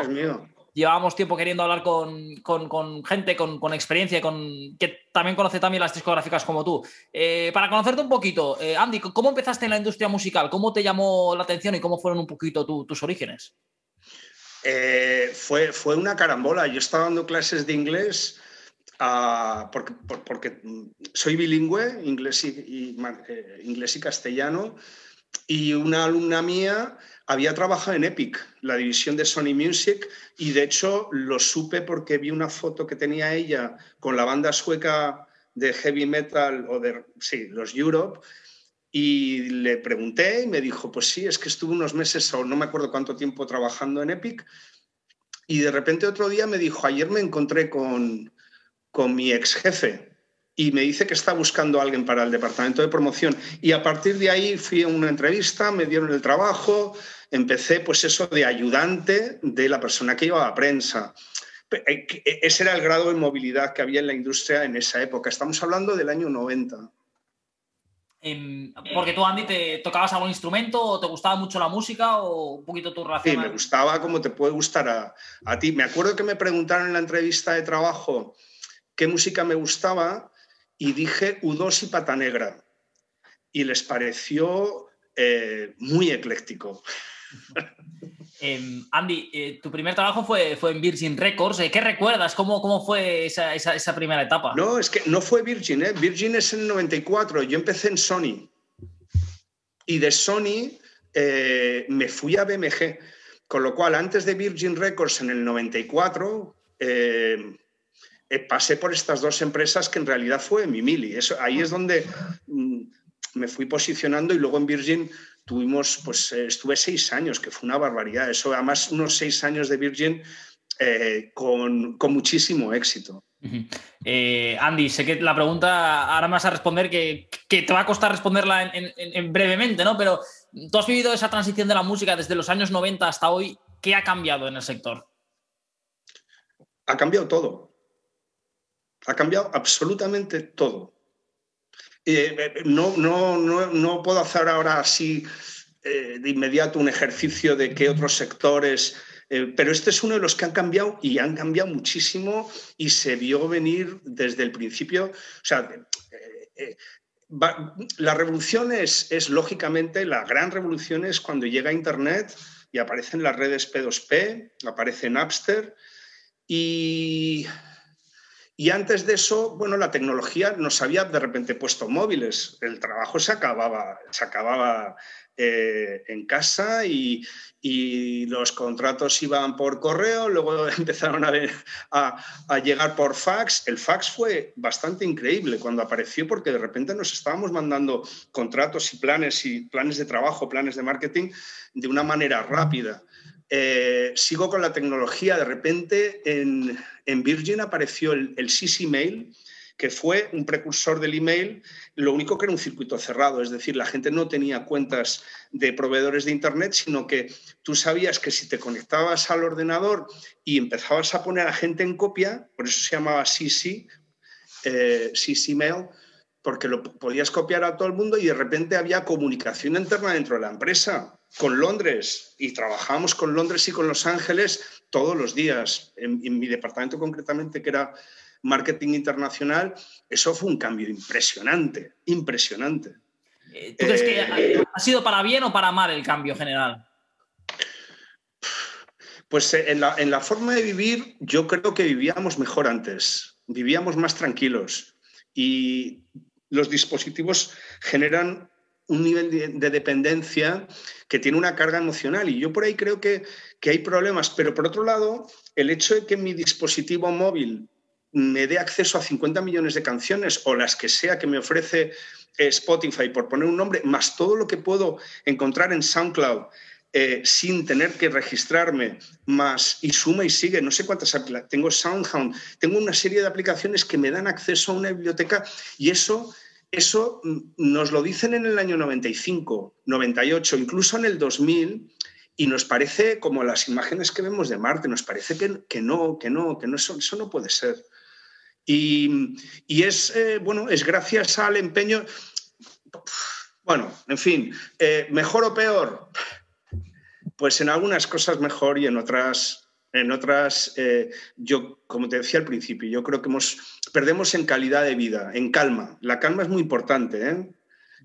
llevábamos tiempo queriendo hablar con, gente con, experiencia, con, que también conoce también las discográficas como tú. Eh, para conocerte un poquito, eh, Andy, ¿cómo empezaste en la industria musical? ¿Cómo te llamó la atención y cómo fueron un poquito tus orígenes? Eh, fue, fue una carambola. Yo estaba dando clases de inglés ah, porque, porque, soy bilingüe, inglés y, eh, inglés y castellano, y una alumna mía había trabajado en Epic, la división de Sony Music, y de hecho lo supe porque vi una foto que tenía ella con la banda sueca de heavy metal o de, sí, los Europe, y le pregunté y me dijo, pues sí, es que estuve unos meses o no me acuerdo cuánto tiempo trabajando en Epic. Y de repente otro día me dijo, ayer me encontré con, con mi ex jefe y me dice que está buscando a alguien para el departamento de promoción. Y a partir de ahí fui a una entrevista, me dieron el trabajo, empecé pues eso de ayudante de la persona que iba a prensa. Eh, ese era el grado de movilidad que había en la industria en esa época. Estamos hablando del año 90. Porque tú, Andy, ¿te tocabas algún instrumento o te gustaba mucho la música o un poquito tu relación? Sí, me gustaba como te puede gustar a, ti. Me acuerdo que me preguntaron en la entrevista de trabajo qué música me gustaba y dije U2 y Pata Negra. Y les pareció eh, muy ecléctico. Em, Andy, eh, tu primer trabajo fue, fue en Virgin Records. Eh, ¿Qué recuerdas? ¿Cómo, cómo fue esa, esa, primera etapa? No, es que no fue Virgin. ¿eh? Virgin es en el 94. Yo empecé en Sony. Y de Sony me fui a BMG. Con lo cual, antes de Virgin Records en el 94, pasé por estas dos empresas que en realidad fue Mimili. Eso, ahí es donde mm, me fui posicionando y luego en Virgin tuvimos, pues eh, estuve seis años, que fue una barbaridad. Eso, además, unos seis años de Virgin eh, con, muchísimo éxito. Eh, Andy, sé que la pregunta ahora me vas a responder que, te va a costar responderla en, brevemente, ¿no? Pero tú has vivido esa transición de la música desde los años 90 hasta hoy. ¿Qué ha cambiado en el sector? Ha cambiado todo. Ha cambiado absolutamente todo. Eh, eh, no, no, no, puedo hacer ahora así eh, de inmediato un ejercicio de qué otros sectores, pero este es uno de los que han cambiado y han cambiado muchísimo y se vio venir desde el principio. O sea, la revolución es, es, lógicamente, la gran revolución es cuando llega Internet y aparecen las redes P2P, aparece Napster y Y antes de eso, bueno, la tecnología nos había de repente puesto móviles. El trabajo se acababa, se acababa eh, en casa y, los contratos iban por correo, luego empezaron a, a, llegar por fax. El fax fue bastante increíble cuando apareció porque de repente nos estábamos mandando contratos y planes y planes de trabajo, planes de marketing de una manera rápida. Eh, sigo con la tecnología, de repente en, Virgin apareció el, el Mail, que fue un precursor del email, lo único que era un circuito cerrado, es decir, la gente no tenía cuentas de proveedores de Internet, sino que tú sabías que si te conectabas al ordenador y empezabas a poner a gente en copia, por eso se llamaba CC, eh, Mail, porque lo podías copiar a todo el mundo y de repente había comunicación interna dentro de la empresa con Londres y trabajábamos con Londres y con Los Ángeles todos los días. En, mi departamento concretamente, que era marketing internacional, eso fue un cambio impresionante, impresionante. Eh, ¿Tú crees que eh, ha sido para bien o para mal el cambio general? Pues eh, en la, en la forma de vivir yo creo que vivíamos mejor antes, vivíamos más tranquilos y los dispositivos generan un nivel de, dependencia que tiene una carga emocional. Y yo por ahí creo que, hay problemas. Pero por otro lado, el hecho de que mi dispositivo móvil me dé acceso a 50 millones de canciones o las que sea que me ofrece eh, Spotify, por poner un nombre, más todo lo que puedo encontrar en SoundCloud, eh, sin tener que registrarme, más y suma y sigue, no sé cuántas tengo SoundHound, tengo una serie de aplicaciones que me dan acceso a una biblioteca y eso, eso nos lo dicen en el año 95, 98, incluso en el 2000 y nos parece como las imágenes que vemos de Marte, nos parece que, no, que no, que no, eso, eso no puede ser. Y, es, eh, bueno, es gracias al empeño, bueno, en fin, eh, mejor o peor, pues en algunas cosas mejor y en otras, en otras eh, yo, como te decía al principio, yo creo que hemos, perdemos en calidad de vida, en calma. La calma es muy importante, ¿eh?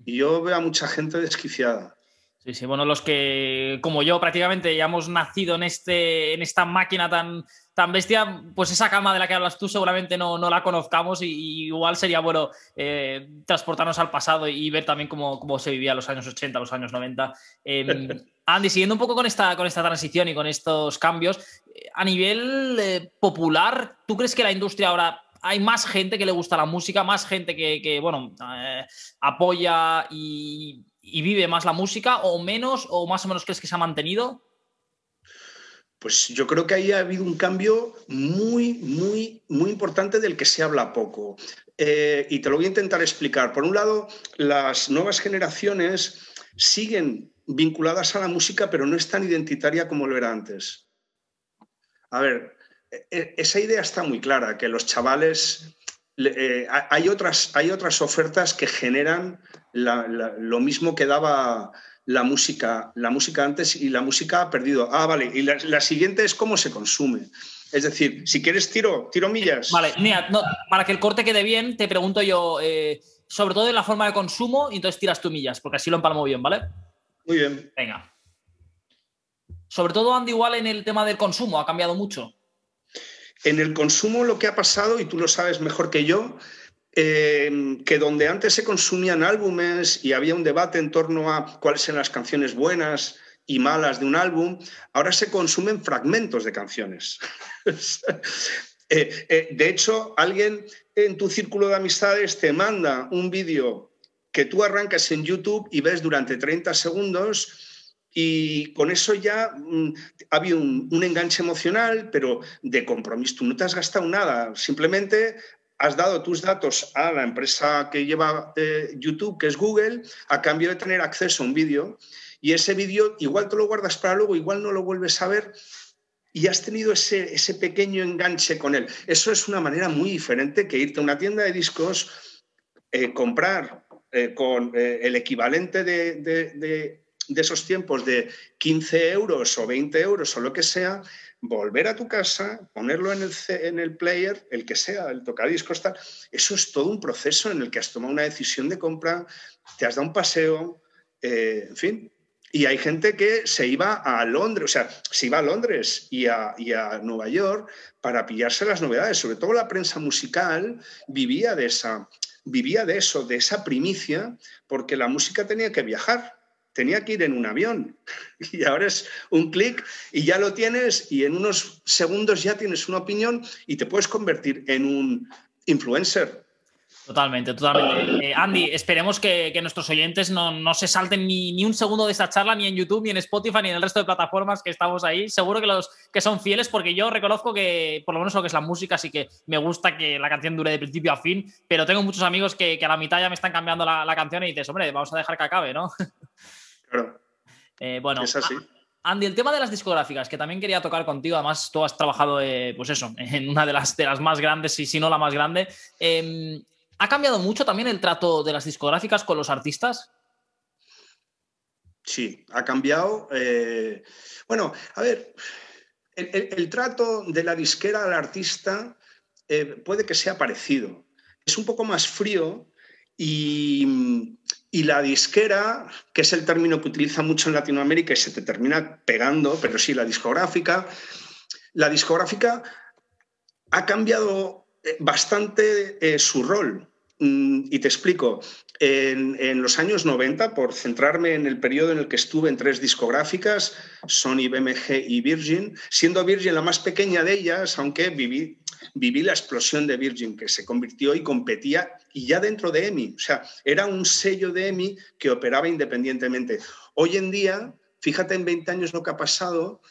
Y yo veo a mucha gente desquiciada. Sí, sí, bueno, los que, como yo, prácticamente ya hemos nacido en, este, en esta máquina tan, tan bestia, pues esa calma de la que hablas tú seguramente no, no la conozcamos y, igual sería bueno eh, transportarnos al pasado y ver también cómo, cómo, se vivía los años 80, los años 90. Em, Andy, siguiendo un poco con esta, con esta transición y con estos cambios, eh, a nivel eh, popular, ¿tú crees que la industria ahora hay más gente que le gusta la música, más gente que, bueno, apoya y, vive más la música o menos o más o menos crees que se ha mantenido? Pues yo creo que ahí ha habido un cambio muy, muy, muy importante del que se habla poco. Eh, y te lo voy a intentar explicar. Por un lado, las nuevas generaciones siguen vinculadas a la música, pero no es tan identitaria como lo era antes. A ver, esa idea está muy clara, que los chavales eh, hay, otras, hay otras ofertas que generan lo mismo que daba la música, la música antes y la música ha perdido. Ah, vale. Y la, siguiente es cómo se consume. Es decir, si quieres tiro, tiro millas. Vale, mira, para que el corte quede bien, te pregunto yo, eh, sobre todo en la forma de consumo, y entonces tiras tú millas, porque así lo empalmo bien, ¿vale? Muy bien. Venga. Sobre todo, Andy, igual en el tema del consumo, ha cambiado mucho. En el consumo lo que ha pasado, y tú lo sabes mejor que yo, eh, que donde antes se consumían álbumes y había un debate en torno a cuáles eran las canciones buenas y malas de un álbum, ahora se consumen fragmentos de canciones. Eh, eh, de hecho, alguien en tu círculo de amistades te manda un vídeo que tú arrancas en YouTube y ves durante 30 segundos y con eso ya mm, ha habido un, enganche emocional, pero de compromiso. Tú no te has gastado nada, simplemente has dado tus datos a la empresa que lleva eh, YouTube, que es Google, a cambio de tener acceso a un vídeo. Y ese vídeo igual te lo guardas para luego, igual no lo vuelves a ver y has tenido ese, ese pequeño enganche con él. Eso es una manera muy diferente que irte a una tienda de discos, eh, comprar eh, con el equivalente de esos tiempos de 15 euros o 20 euros o lo que sea, volver a tu casa, ponerlo en el, en el player, el que sea, el tocadiscos, tal. Eso es todo un proceso en el que has tomado una decisión de compra, te has dado un paseo, eh, en fin. Y hay gente que se iba a Londres, o sea, se iba a Londres y a, y a, Nueva York para pillarse las novedades. Sobre todo la prensa musical vivía de, esa, vivía de eso, de esa primicia, porque la música tenía que viajar, tenía que ir en un avión. Y ahora es un clic y ya lo tienes y en unos segundos ya tienes una opinión y te puedes convertir en un influencer Totalmente, totalmente. Eh, Andy, esperemos que, nuestros oyentes no, se salten ni, un segundo de esta charla, ni en YouTube, ni en Spotify, ni en el resto de plataformas que estamos ahí. Seguro que los que son fieles, porque yo reconozco que, por lo menos lo que es la música, sí que me gusta que la canción dure de principio a fin, pero tengo muchos amigos que, a la mitad ya me están cambiando la, canción y dices, hombre, vamos a dejar que acabe, ¿no? Claro. Eh, bueno, es así. Andy, el tema de las discográficas, que también quería tocar contigo, además tú has trabajado, eh, pues eso, en una de las, de las más grandes, y si no la más grande. Em, ¿Ha cambiado mucho también el trato de las discográficas con los artistas? Sí, ha cambiado. Eh, bueno, a ver, el, trato de la disquera al artista puede que sea parecido. Es un poco más frío y, y, la disquera, que es el término que utiliza mucho en Latinoamérica y se te termina pegando, pero sí la discográfica, la discográfica ha cambiado eh, bastante su rol. Mm, y te explico. En, los años 90, por centrarme en el periodo en el que estuve en tres discográficas, Sony, BMG y Virgin, siendo Virgin la más pequeña de ellas, aunque viví, viví la explosión de Virgin, que se convirtió y competía, y ya dentro de EMI, o sea, era un sello de EMI que operaba independientemente. Hoy en día, fíjate en 20 años lo que ha pasado,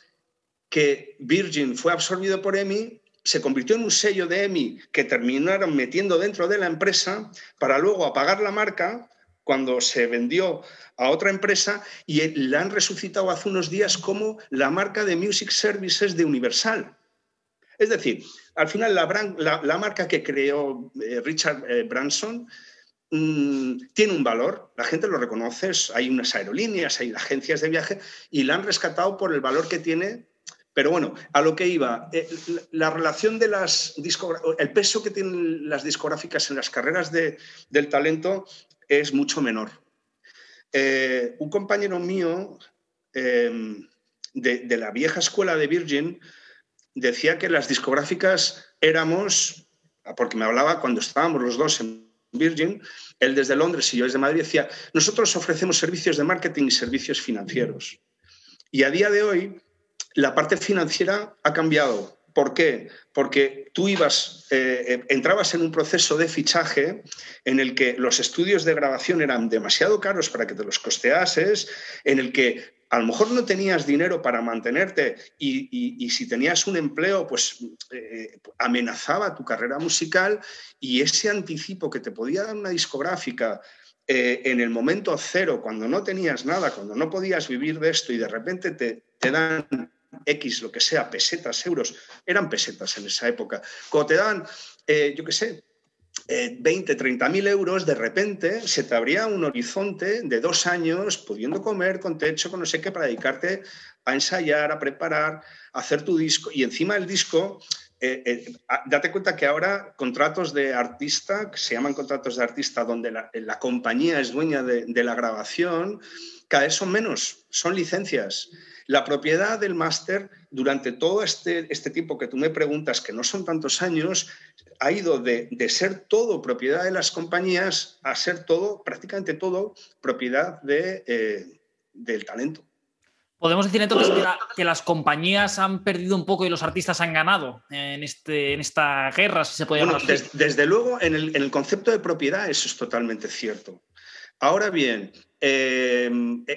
que Virgin fue absorbido por EMI se convirtió en un sello de EMI que terminaron metiendo dentro de la empresa para luego apagar la marca cuando se vendió a otra empresa y la han resucitado hace unos días como la marca de Music Services de Universal. Es decir, al final la, marca que creó eh, Richard eh, Branson mm, tiene un valor, la gente lo reconoce, hay unas aerolíneas, hay agencias de viaje y la han rescatado por el valor que tiene pero bueno, a lo que iba, eh, la relación de las el peso que tienen las discográficas en las carreras del talento es mucho menor. Eh, un compañero mío em, de, la vieja escuela de Virgin decía que las discográficas éramos, porque me hablaba cuando estábamos los dos en Virgin, él desde Londres y yo desde Madrid, decía, nosotros ofrecemos servicios de marketing y servicios financieros. Y a día de hoy, la parte financiera ha cambiado. ¿Por qué? Porque tú ibas, eh, eh, entrabas en un proceso de fichaje en el que los estudios de grabación eran demasiado caros para que te los costeases, en el que a lo mejor no tenías dinero para mantenerte y, si tenías un empleo, pues eh, amenazaba tu carrera musical y ese anticipo que te podía dar una discográfica en el momento cero, cuando no tenías nada, cuando no podías vivir de esto y de repente te, te dan X, lo que sea, pesetas, euros, eran pesetas en esa época. Cuando te dan, eh, yo qué sé, 20, 30 mil euros, de repente se te abría un horizonte de dos años pudiendo comer con techo, con no sé qué, para dedicarte a ensayar, a preparar, a hacer tu disco. Y encima el disco, eh, eh, date cuenta que ahora contratos de artista, que se llaman contratos de artista, donde la, compañía es dueña de la grabación, cada vez son menos, son licencias. La propiedad del máster durante todo este, este, tiempo que tú me preguntas, que no son tantos años, ha ido de, ser todo propiedad de las compañías a ser todo, prácticamente todo, propiedad de, eh, del talento. Podemos decir entonces que, las compañías han perdido un poco y los artistas han ganado en, este, en esta guerra, si se puede llamar desde luego, en el, en el, concepto de propiedad eso es totalmente cierto. Ahora bien, eh,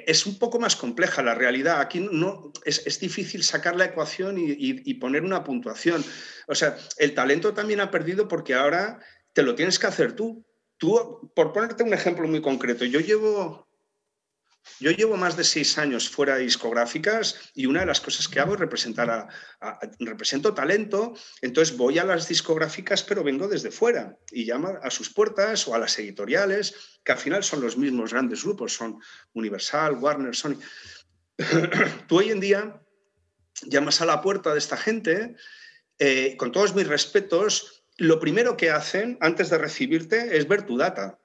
es un poco más compleja la realidad. Aquí no, es, difícil sacar la ecuación y, poner una puntuación. O sea, el talento también ha perdido porque ahora te lo tienes que hacer tú. Tú, por ponerte un ejemplo muy concreto, yo llevo yo llevo más de seis años fuera de discográficas y una de las cosas que hago es representar a, represento talento, entonces voy a las discográficas pero vengo desde fuera y llamo a sus puertas o a las editoriales, que al final son los mismos grandes grupos, son Universal, Warner, Sony. Tú hoy en día llamas a la puerta de esta gente, eh, con todos mis respetos, lo primero que hacen antes de recibirte es ver tu data,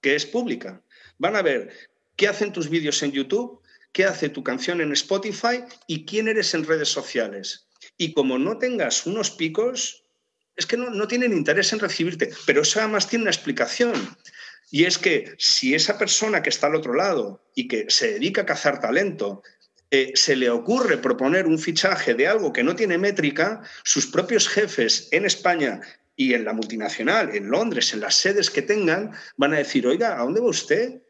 que es pública. Van a ver qué hacen tus vídeos en YouTube, qué hace tu canción en Spotify y quién eres en redes sociales. Y como no tengas unos picos, es que no, no tienen interés en recibirte. Pero eso además tiene una explicación. Y es que si esa persona que está al otro lado y que se dedica a cazar talento, eh, se le ocurre proponer un fichaje de algo que no tiene métrica, sus propios jefes en España y en la multinacional, en Londres, en las sedes que tengan, van a decir, oiga, ¿a dónde va usted?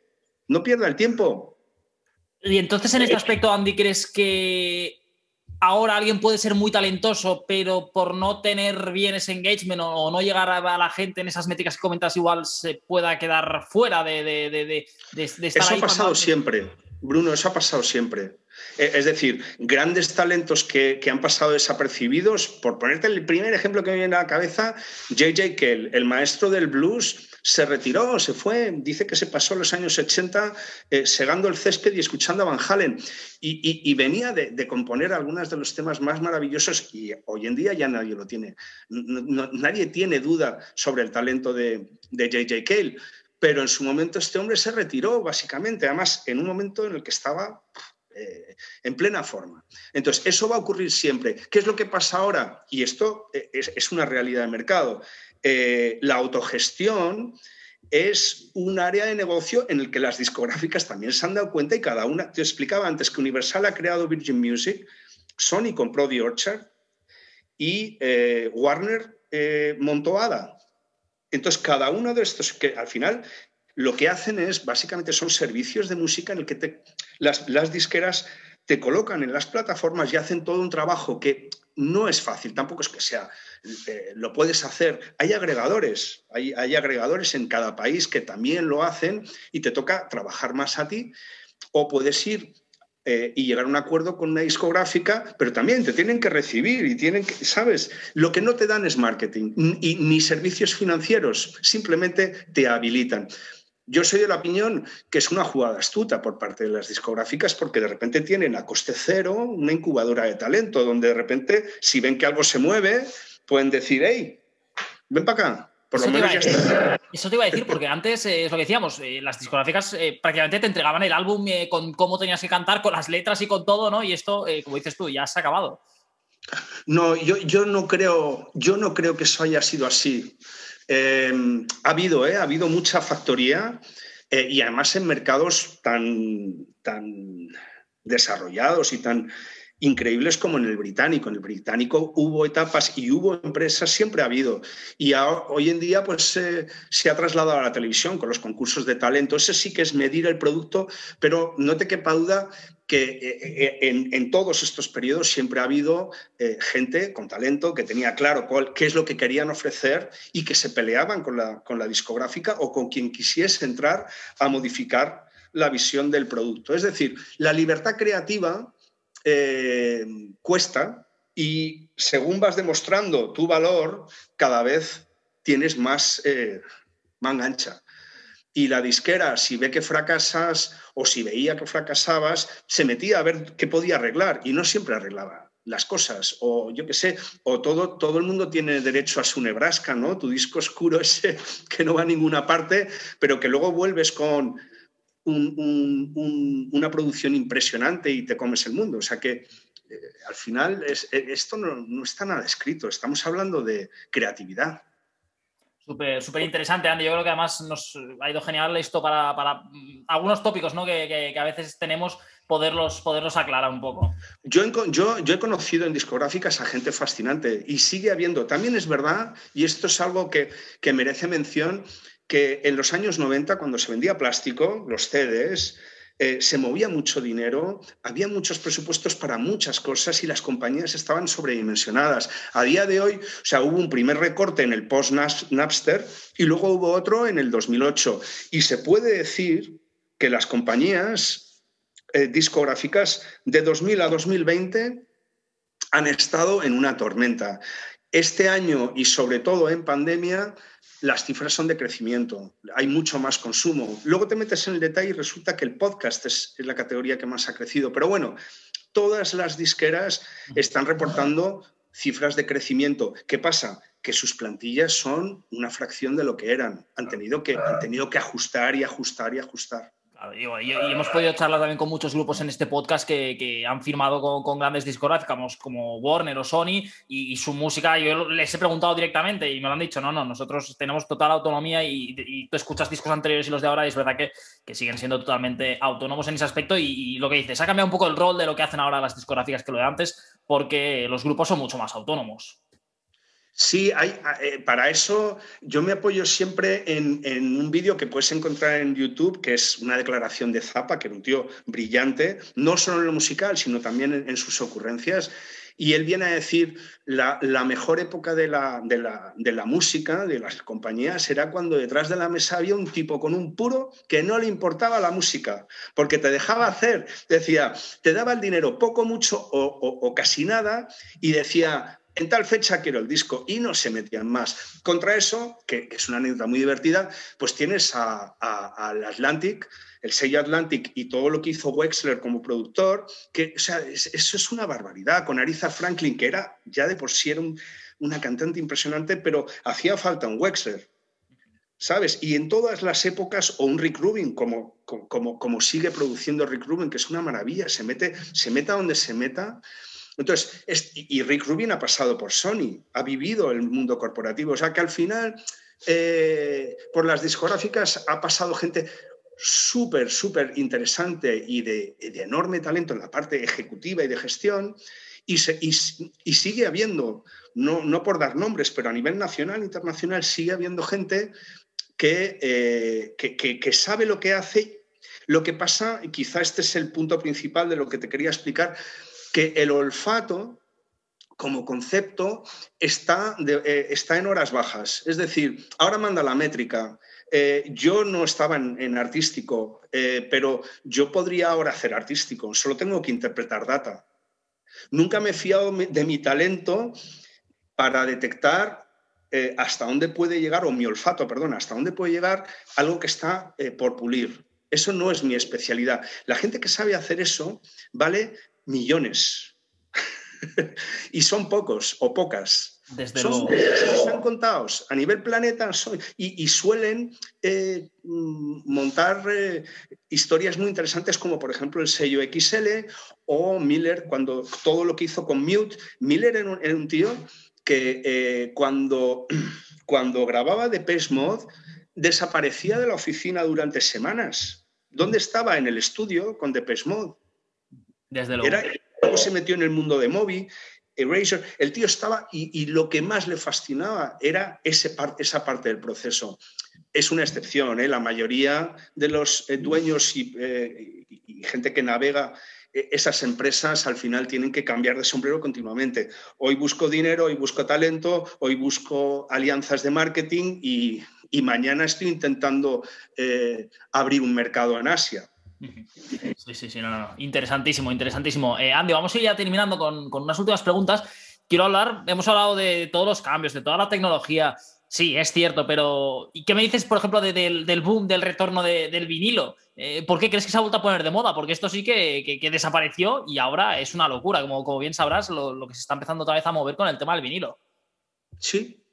No pierda el tiempo. Y entonces en este aspecto, Andy, ¿crees que ahora alguien puede ser muy talentoso, pero por no tener bien ese engagement o, no llegar a, la gente en esas métricas que comentas, igual se pueda quedar fuera de, de, de, de estar Eso ha pasado siempre, Bruno, eso ha pasado siempre. Eh, es decir, grandes talentos que, han pasado desapercibidos. Por ponerte el primer ejemplo que me viene a la cabeza, J.J. Kell, el maestro del blues, se retiró, se fue, dice que se pasó los años 80 eh, segando el césped y escuchando a Van Halen. Y, venía de, componer algunos de los temas más maravillosos y hoy en día ya nadie lo tiene. nadie tiene duda sobre el talento de, de J.J. Cale. Pero en su momento este hombre se retiró, básicamente, además en un momento en el que estaba eh, en plena forma. Entonces, eso va a ocurrir siempre. ¿Qué es lo que pasa ahora? Y esto eh, es, una realidad de mercado. Eh, la autogestión es un área de negocio en el que las discográficas también se han dado cuenta y cada una, te explicaba antes que Universal ha creado Virgin Music, Sony compró The Orchard y Warner montó ADA. Entonces, cada uno de estos, que al final lo que hacen es, básicamente, son servicios de música en el que te, las, disqueras te colocan en las plataformas y hacen todo un trabajo que no es fácil, tampoco es que sea, eh, lo puedes hacer. Hay agregadores, hay, hay, agregadores en cada país que también lo hacen y te toca trabajar más a ti. O puedes ir eh, y llegar a un acuerdo con una discográfica, pero también te tienen que recibir y tienen que, ¿sabes? Lo que no te dan es marketing ni servicios financieros, simplemente te habilitan. Yo soy de la opinión que es una jugada astuta por parte de las discográficas porque de repente tienen a coste cero una incubadora de talento, donde de repente si ven que algo se mueve, pueden decir, hey, ven para acá. Por lo menos ya está. Eso te iba a decir, porque antes eh, es lo que decíamos, eh, las discográficas eh, prácticamente te entregaban el álbum con cómo tenías que cantar, con las letras y con todo, ¿no? Y esto, como dices tú, ya se ha acabado. No, yo, yo, no creo, yo no creo que eso haya sido así. Em, ha habido, ha habido mucha factoría y además en mercados tan, tan desarrollados y tan increíbles como en el británico. En el británico hubo etapas y hubo empresas, siempre ha habido. Y hoy en día pues, se ha trasladado a la televisión con los concursos de talento. Ese sí que es medir el producto, pero no te quepa duda que eh, eh, en, todos estos periodos siempre ha habido eh, gente con talento que tenía claro cuál, qué es lo que querían ofrecer y que se peleaban con la, con la discográfica o con quien quisiese entrar a modificar la visión del producto. Es decir, la libertad creativa eh, cuesta y según vas demostrando tu valor, cada vez tienes más eh, manga ancha. Y la disquera, si ve que fracasas o si veía que fracasabas, se metía a ver qué podía arreglar y no siempre arreglaba las cosas. O yo qué sé, o todo, todo el mundo tiene derecho a su Nebraska, ¿no? Tu disco oscuro ese que no va a ninguna parte, pero que luego vuelves con una producción impresionante y te comes el mundo. O sea que eh, al final es, eh, esto no, está nada escrito, estamos hablando de creatividad. Súper súper interesante, Andy. Yo creo que además nos ha ido genial esto para, para mm, algunos tópicos ¿no? que, a veces tenemos, poderlos, poderlos aclarar un poco. Yo, yo, yo he conocido en discográficas a gente fascinante y sigue habiendo. También es verdad, y esto es algo que, que merece mención, que en los años 90, cuando se vendía plástico, los CDs, eh, se movía mucho dinero, había muchos presupuestos para muchas cosas y las compañías estaban sobredimensionadas. A día de hoy, o sea, hubo un primer recorte en el post-Napster y luego hubo otro en el 2008. Y se puede decir que las compañías eh, discográficas de 2000 a 2020 han estado en una tormenta. Este año y sobre todo en pandemia las cifras son de crecimiento, hay mucho más consumo. Luego te metes en el detalle y resulta que el podcast es, la categoría que más ha crecido. Pero bueno, todas las disqueras están reportando cifras de crecimiento. ¿Qué pasa? Que sus plantillas son una fracción de lo que eran. Han tenido que, han tenido que ajustar y ajustar y ajustar. Y, hemos podido charlar también con muchos grupos en este podcast que, han firmado con, grandes discográficas como Warner o Sony y, su música, yo les he preguntado directamente y me lo han dicho, no, no, nosotros tenemos total autonomía y, tú escuchas discos anteriores y los de ahora y es verdad que, siguen siendo totalmente autónomos en ese aspecto y, lo que dices, ha cambiado un poco el rol de lo que hacen ahora las discográficas que lo de antes porque los grupos son mucho más autónomos. Sí, hay, eh, para eso yo me apoyo siempre en, un vídeo que puedes encontrar en YouTube, que es una declaración de Zappa, que era un tío brillante, no solo en lo musical, sino también en, sus ocurrencias. Y él viene a decir, la, mejor época de la, música, de las compañías, era cuando detrás de la mesa había un tipo con un puro que no le importaba la música, porque te dejaba hacer, decía, te daba el dinero poco, mucho o casi nada, y decía, en tal fecha quiero el disco y no se metían más. Contra eso, que, es una anécdota muy divertida, pues tienes al Atlantic, el sello Atlantic y todo lo que hizo Wexler como productor, que sea, eso es una barbaridad, con Ariza Franklin, que era ya de por sí era una cantante impresionante, pero hacía falta un Wexler. ¿Sabes? Y en todas las épocas, o un Rick Rubin, como, como, como sigue produciendo Rick Rubin, que es una maravilla, se mete, se meta donde se meta, entonces, y Rick Rubin ha pasado por Sony, ha vivido el mundo corporativo, o sea que al final, eh, por las discográficas ha pasado gente súper, súper interesante y de, enorme talento en la parte ejecutiva y de gestión, y, sigue habiendo, no, por dar nombres, pero a nivel nacional, internacional, sigue habiendo gente que, eh, que, que sabe lo que hace. Lo que pasa, y quizá este es el punto principal de lo que te quería explicar, que el olfato como concepto está, eh, está en horas bajas. Es decir, ahora manda la métrica. Eh, yo no estaba en, artístico, eh, pero yo podría ahora hacer artístico, solo tengo que interpretar data. Nunca me he fiado de mi talento para detectar hasta dónde puede llegar, o mi olfato, perdón, hasta dónde puede llegar algo que está por pulir. Eso no es mi especialidad. La gente que sabe hacer eso, ¿vale? Millones. y son pocos o pocas. Desde son, luego. Están contados a nivel planeta y, suelen eh, mm, montar eh, historias muy interesantes como por ejemplo el sello XL o Miller cuando todo lo que hizo con Mute. Miller era un, tío que eh, cuando, cuando grababa de Mode desaparecía de la oficina durante semanas. ¿Dónde estaba? En el estudio con Depeche Mode. Desde luego. Era, se metió en el mundo de Moby, Eraser. El tío estaba y, lo que más le fascinaba era ese esa parte del proceso. Es una excepción, ¿eh? la mayoría de los eh, dueños eh, y, gente que navega esas empresas al final tienen que cambiar de sombrero continuamente. Hoy busco dinero, hoy busco talento, hoy busco alianzas de marketing y mañana estoy intentando abrir un mercado en Asia. Sí, sí, sí, no, no. Interesantísimo, interesantísimo. Eh, Andy, vamos a ir ya terminando con, unas últimas preguntas. Quiero hablar, hemos hablado de todos los cambios, de toda la tecnología. Sí, es cierto, pero ¿y qué me dices, por ejemplo, del boom, del retorno del vinilo? Eh, ¿Por qué crees que se ha vuelto a poner de moda? Porque esto sí que, desapareció y ahora es una locura. Como, bien sabrás, lo, que se está empezando otra vez a mover con el tema del vinilo. Sí,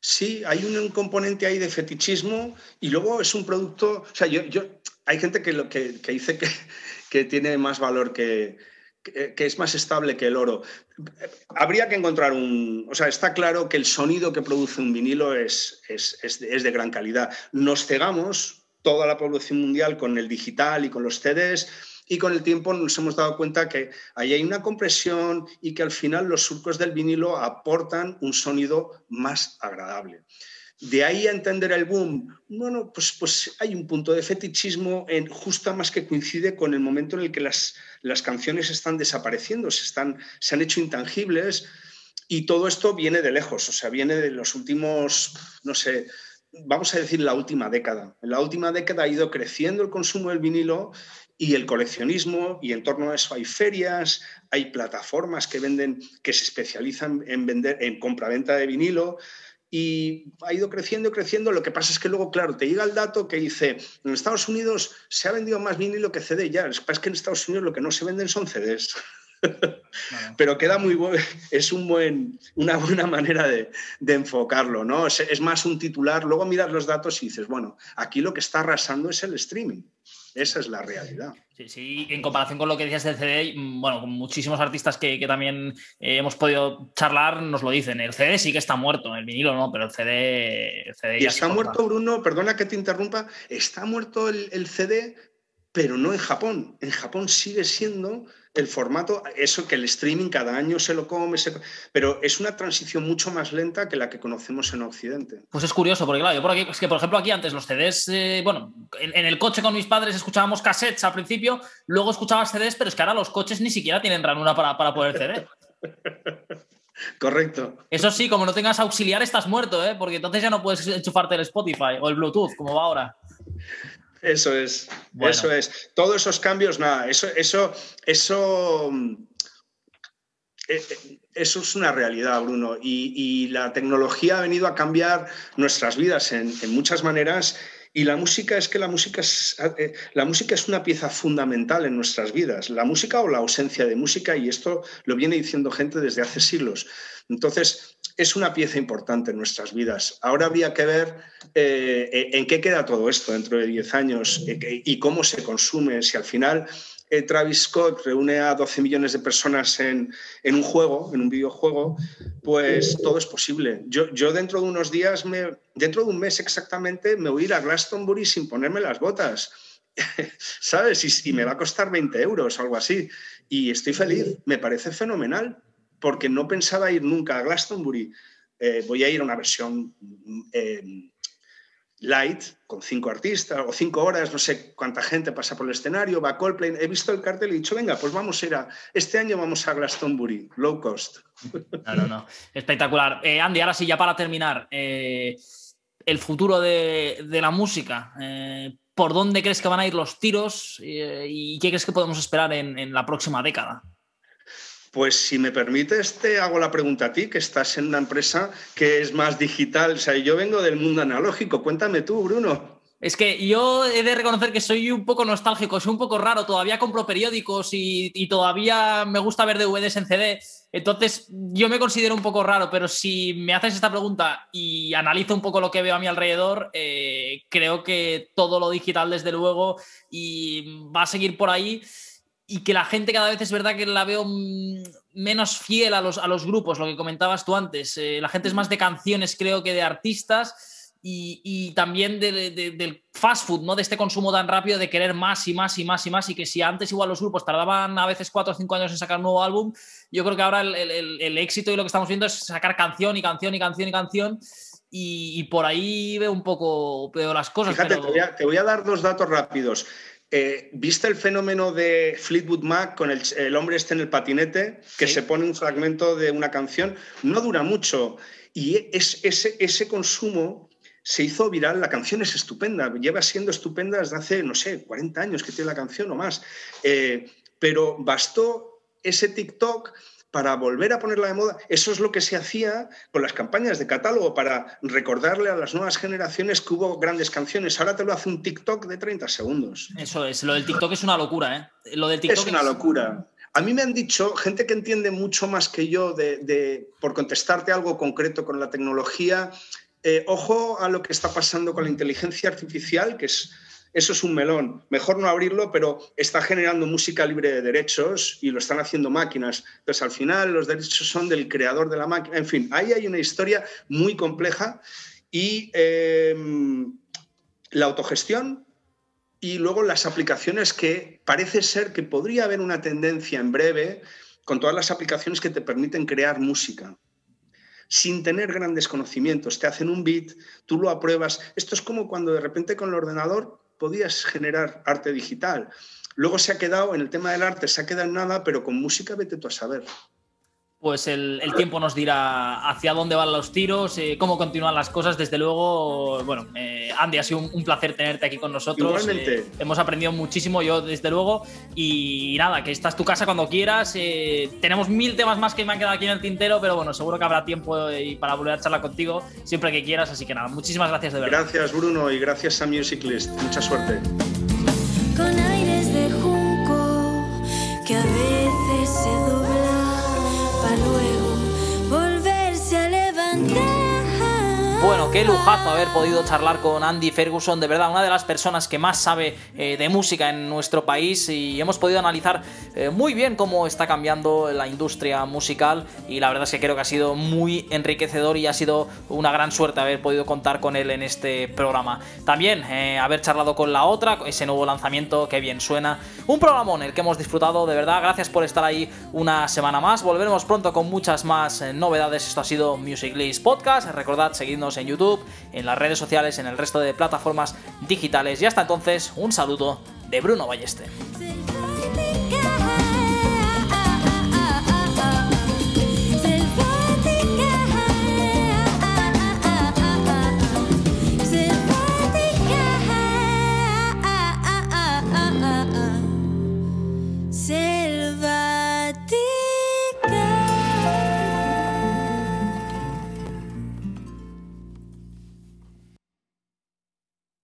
sí, hay un, componente ahí de fetichismo y luego es un producto. O sea, yo hay gente que, dice que, tiene más valor que, es más estable que el oro. Habría que encontrar un... O sea, está claro que el sonido que produce un vinilo es, es, es, de, gran calidad. Nos cegamos toda la población mundial con el digital y con los CDs y con el tiempo nos hemos dado cuenta que ahí hay una compresión y que al final los surcos del vinilo aportan un sonido más agradable. De ahí a entender el boom, bueno, pues, pues hay un punto de fetichismo en, justo más que coincide con el momento en el que las, las canciones están desapareciendo, se, están, se han hecho intangibles y todo esto viene de lejos, o sea, viene de los últimos, no sé, vamos a decir la última década. En la última década ha ido creciendo el consumo del vinilo y el coleccionismo y en torno a eso hay ferias, hay plataformas que venden que se especializan en vender en compraventa de vinilo y ha ido creciendo y creciendo. Lo que pasa es que luego, claro, te llega el dato que dice, en Estados Unidos se ha vendido más vinilo que CD ya. Lo que pasa es que en Estados Unidos lo que no se venden son CDs. Pero queda muy bueno, es un buen, una buena manera de, enfocarlo, ¿no? Es, más un titular, luego miras los datos y dices, bueno, aquí lo que está arrasando es el streaming. Esa es la realidad. Sí, sí, en comparación con lo que decías del CD, mm, bueno, con muchísimos artistas que, también eh, hemos podido charlar nos lo dicen. El CD sí que está muerto, el vinilo no, pero el CD. y está muerto, Bruno, perdona que te interrumpa, está muerto el CD, pero no en Japón. En Japón sigue siendo el formato, eso que el streaming cada año se lo come, pero es una transición mucho más lenta que la que conocemos en Occidente. Pues es curioso, porque claro, yo por aquí, es que por ejemplo aquí antes los CDs, eh, bueno, en, el coche con mis padres escuchábamos cassettes al principio, luego escuchabas CDs, pero es que ahora los coches ni siquiera tienen ranura para, para poder CD. Correcto. Eso sí, como no tengas auxiliar estás muerto, ¿eh? porque entonces ya no puedes enchufarte el Spotify o el Bluetooth, como va ahora. Eso es, eso es. Todos esos cambios, nada, eso, eso, eso, eh, eh, eso es una realidad, Bruno. Y, la tecnología ha venido a cambiar nuestras vidas en, muchas maneras. Y la música es que la música es, eh, la música es una pieza fundamental en nuestras vidas. La música o la ausencia de música, y esto lo viene diciendo gente desde hace siglos. Entonces, es una pieza importante en nuestras vidas. Ahora habría que ver eh, en qué queda todo esto dentro de 10 años eh, y cómo se consume, si al final Travis Scott reúne a 12 millones de personas en, un juego, en un videojuego, pues todo es posible. Yo, yo dentro de unos días, dentro de un mes exactamente, me voy a ir a Glastonbury sin ponerme las botas. ¿Sabes? Y, me va a costar 20 euros o algo así. Y estoy feliz, me parece fenomenal porque no pensaba ir nunca a Glastonbury. Eh, voy a ir a una versión eh, light, con cinco artistas o cinco horas, no sé cuánta gente pasa por el escenario, va a Coldplay. He visto el cartel y he dicho, venga, pues vamos a ir a. Este año vamos a Glastonbury, low cost. No, no. Espectacular. Eh, Andy, ahora sí, ya para terminar, el futuro de, la música. ¿Por dónde crees que van a ir los tiros y qué crees que podemos esperar en la próxima década? Pues si me permites, te hago la pregunta a ti, que estás en una empresa que es más digital. O sea, yo vengo del mundo analógico. Cuéntame tú, Bruno. Es que yo he de reconocer que soy un poco nostálgico, soy un poco raro. Todavía compro periódicos y, todavía me gusta ver DVDs en CD. Entonces, yo me considero un poco raro, pero si me haces esta pregunta y analizo un poco lo que veo a mi alrededor, eh, creo que todo lo digital, desde luego, y va a seguir por ahí y que la gente cada vez es verdad que la veo menos fiel a los, a los grupos, lo que comentabas tú antes. Eh, la gente es más de canciones, creo que de artistas. Y, también del fast food, ¿no? De este consumo tan rápido de querer más y más y más y más. Y que si antes igual los grupos tardaban a veces cuatro o cinco años en sacar un nuevo álbum, yo creo que ahora el, éxito y lo que estamos viendo es sacar canción y canción y canción y canción. Y, por ahí veo un poco veo las cosas. Fíjate, te voy a dar dos datos rápidos. Eh, ¿Viste el fenómeno de Fleetwood Mac con el, hombre este en el patinete, que se pone un fragmento de una canción? No dura mucho. Y es, ese, ese consumo se hizo viral. La canción es estupenda, lleva siendo estupenda desde hace, no sé, 40 años que tiene la canción o más. Eh, pero bastó ese TikTok para volver a ponerla de moda. Eso es lo que se hacía con las campañas de catálogo, para recordarle a las nuevas generaciones que hubo grandes canciones. Ahora te lo hace un TikTok de 30 segundos. Eso es, lo del TikTok es una locura, ¿eh? Lo del TikTok es una locura. A mí me han dicho, gente que entiende mucho más que yo, de, por contestarte algo concreto con la tecnología, eh, ojo a lo que está pasando con la inteligencia artificial, que es eso es un melón. Mejor no abrirlo, pero está generando música libre de derechos y lo están haciendo máquinas. Entonces, al final, los derechos son del creador de la máquina. En fin, ahí hay una historia muy compleja y eh, la autogestión y luego las aplicaciones que parece ser que podría haber una tendencia en breve con todas las aplicaciones que te permiten crear música sin tener grandes conocimientos. Te hacen un beat, tú lo apruebas. Esto es como cuando de repente con el ordenador podías generar arte digital. Luego se ha quedado, en el tema del arte, se ha quedado en nada, pero con música vete tú a saber. Pues el, tiempo nos dirá hacia dónde van los tiros, eh, cómo continúan las cosas. Desde luego, bueno, eh, Andy, ha sido un, placer tenerte aquí con nosotros. Igualmente. Eh, hemos aprendido muchísimo, yo desde luego. Y nada, que esta es tu casa cuando quieras. tenemos mil temas más que me han quedado aquí en el tintero, pero bueno, seguro que habrá tiempo para volver a charlar contigo siempre que quieras. Así que nada, muchísimas gracias de verdad. Gracias, Bruno, y gracias a Musiclist. Mucha suerte. Qué lujazo haber podido charlar con Andy Ferguson, de verdad, una de las personas que más sabe eh, de música en nuestro país y hemos podido analizar eh, muy bien cómo está cambiando la industria musical y la verdad es que creo que ha sido muy enriquecedor y ha sido una gran suerte haber podido contar con él en este programa. También eh, haber charlado con la otra, ese nuevo lanzamiento que bien suena. Un programa en el que hemos disfrutado, de verdad, gracias por estar ahí una semana más. Volveremos pronto con muchas más novedades. Esto ha sido Music List Podcast. Recordad seguirnos en YouTube, en las redes sociales, en el resto de plataformas digitales. Y hasta entonces, un saludo de Bruno Balleste.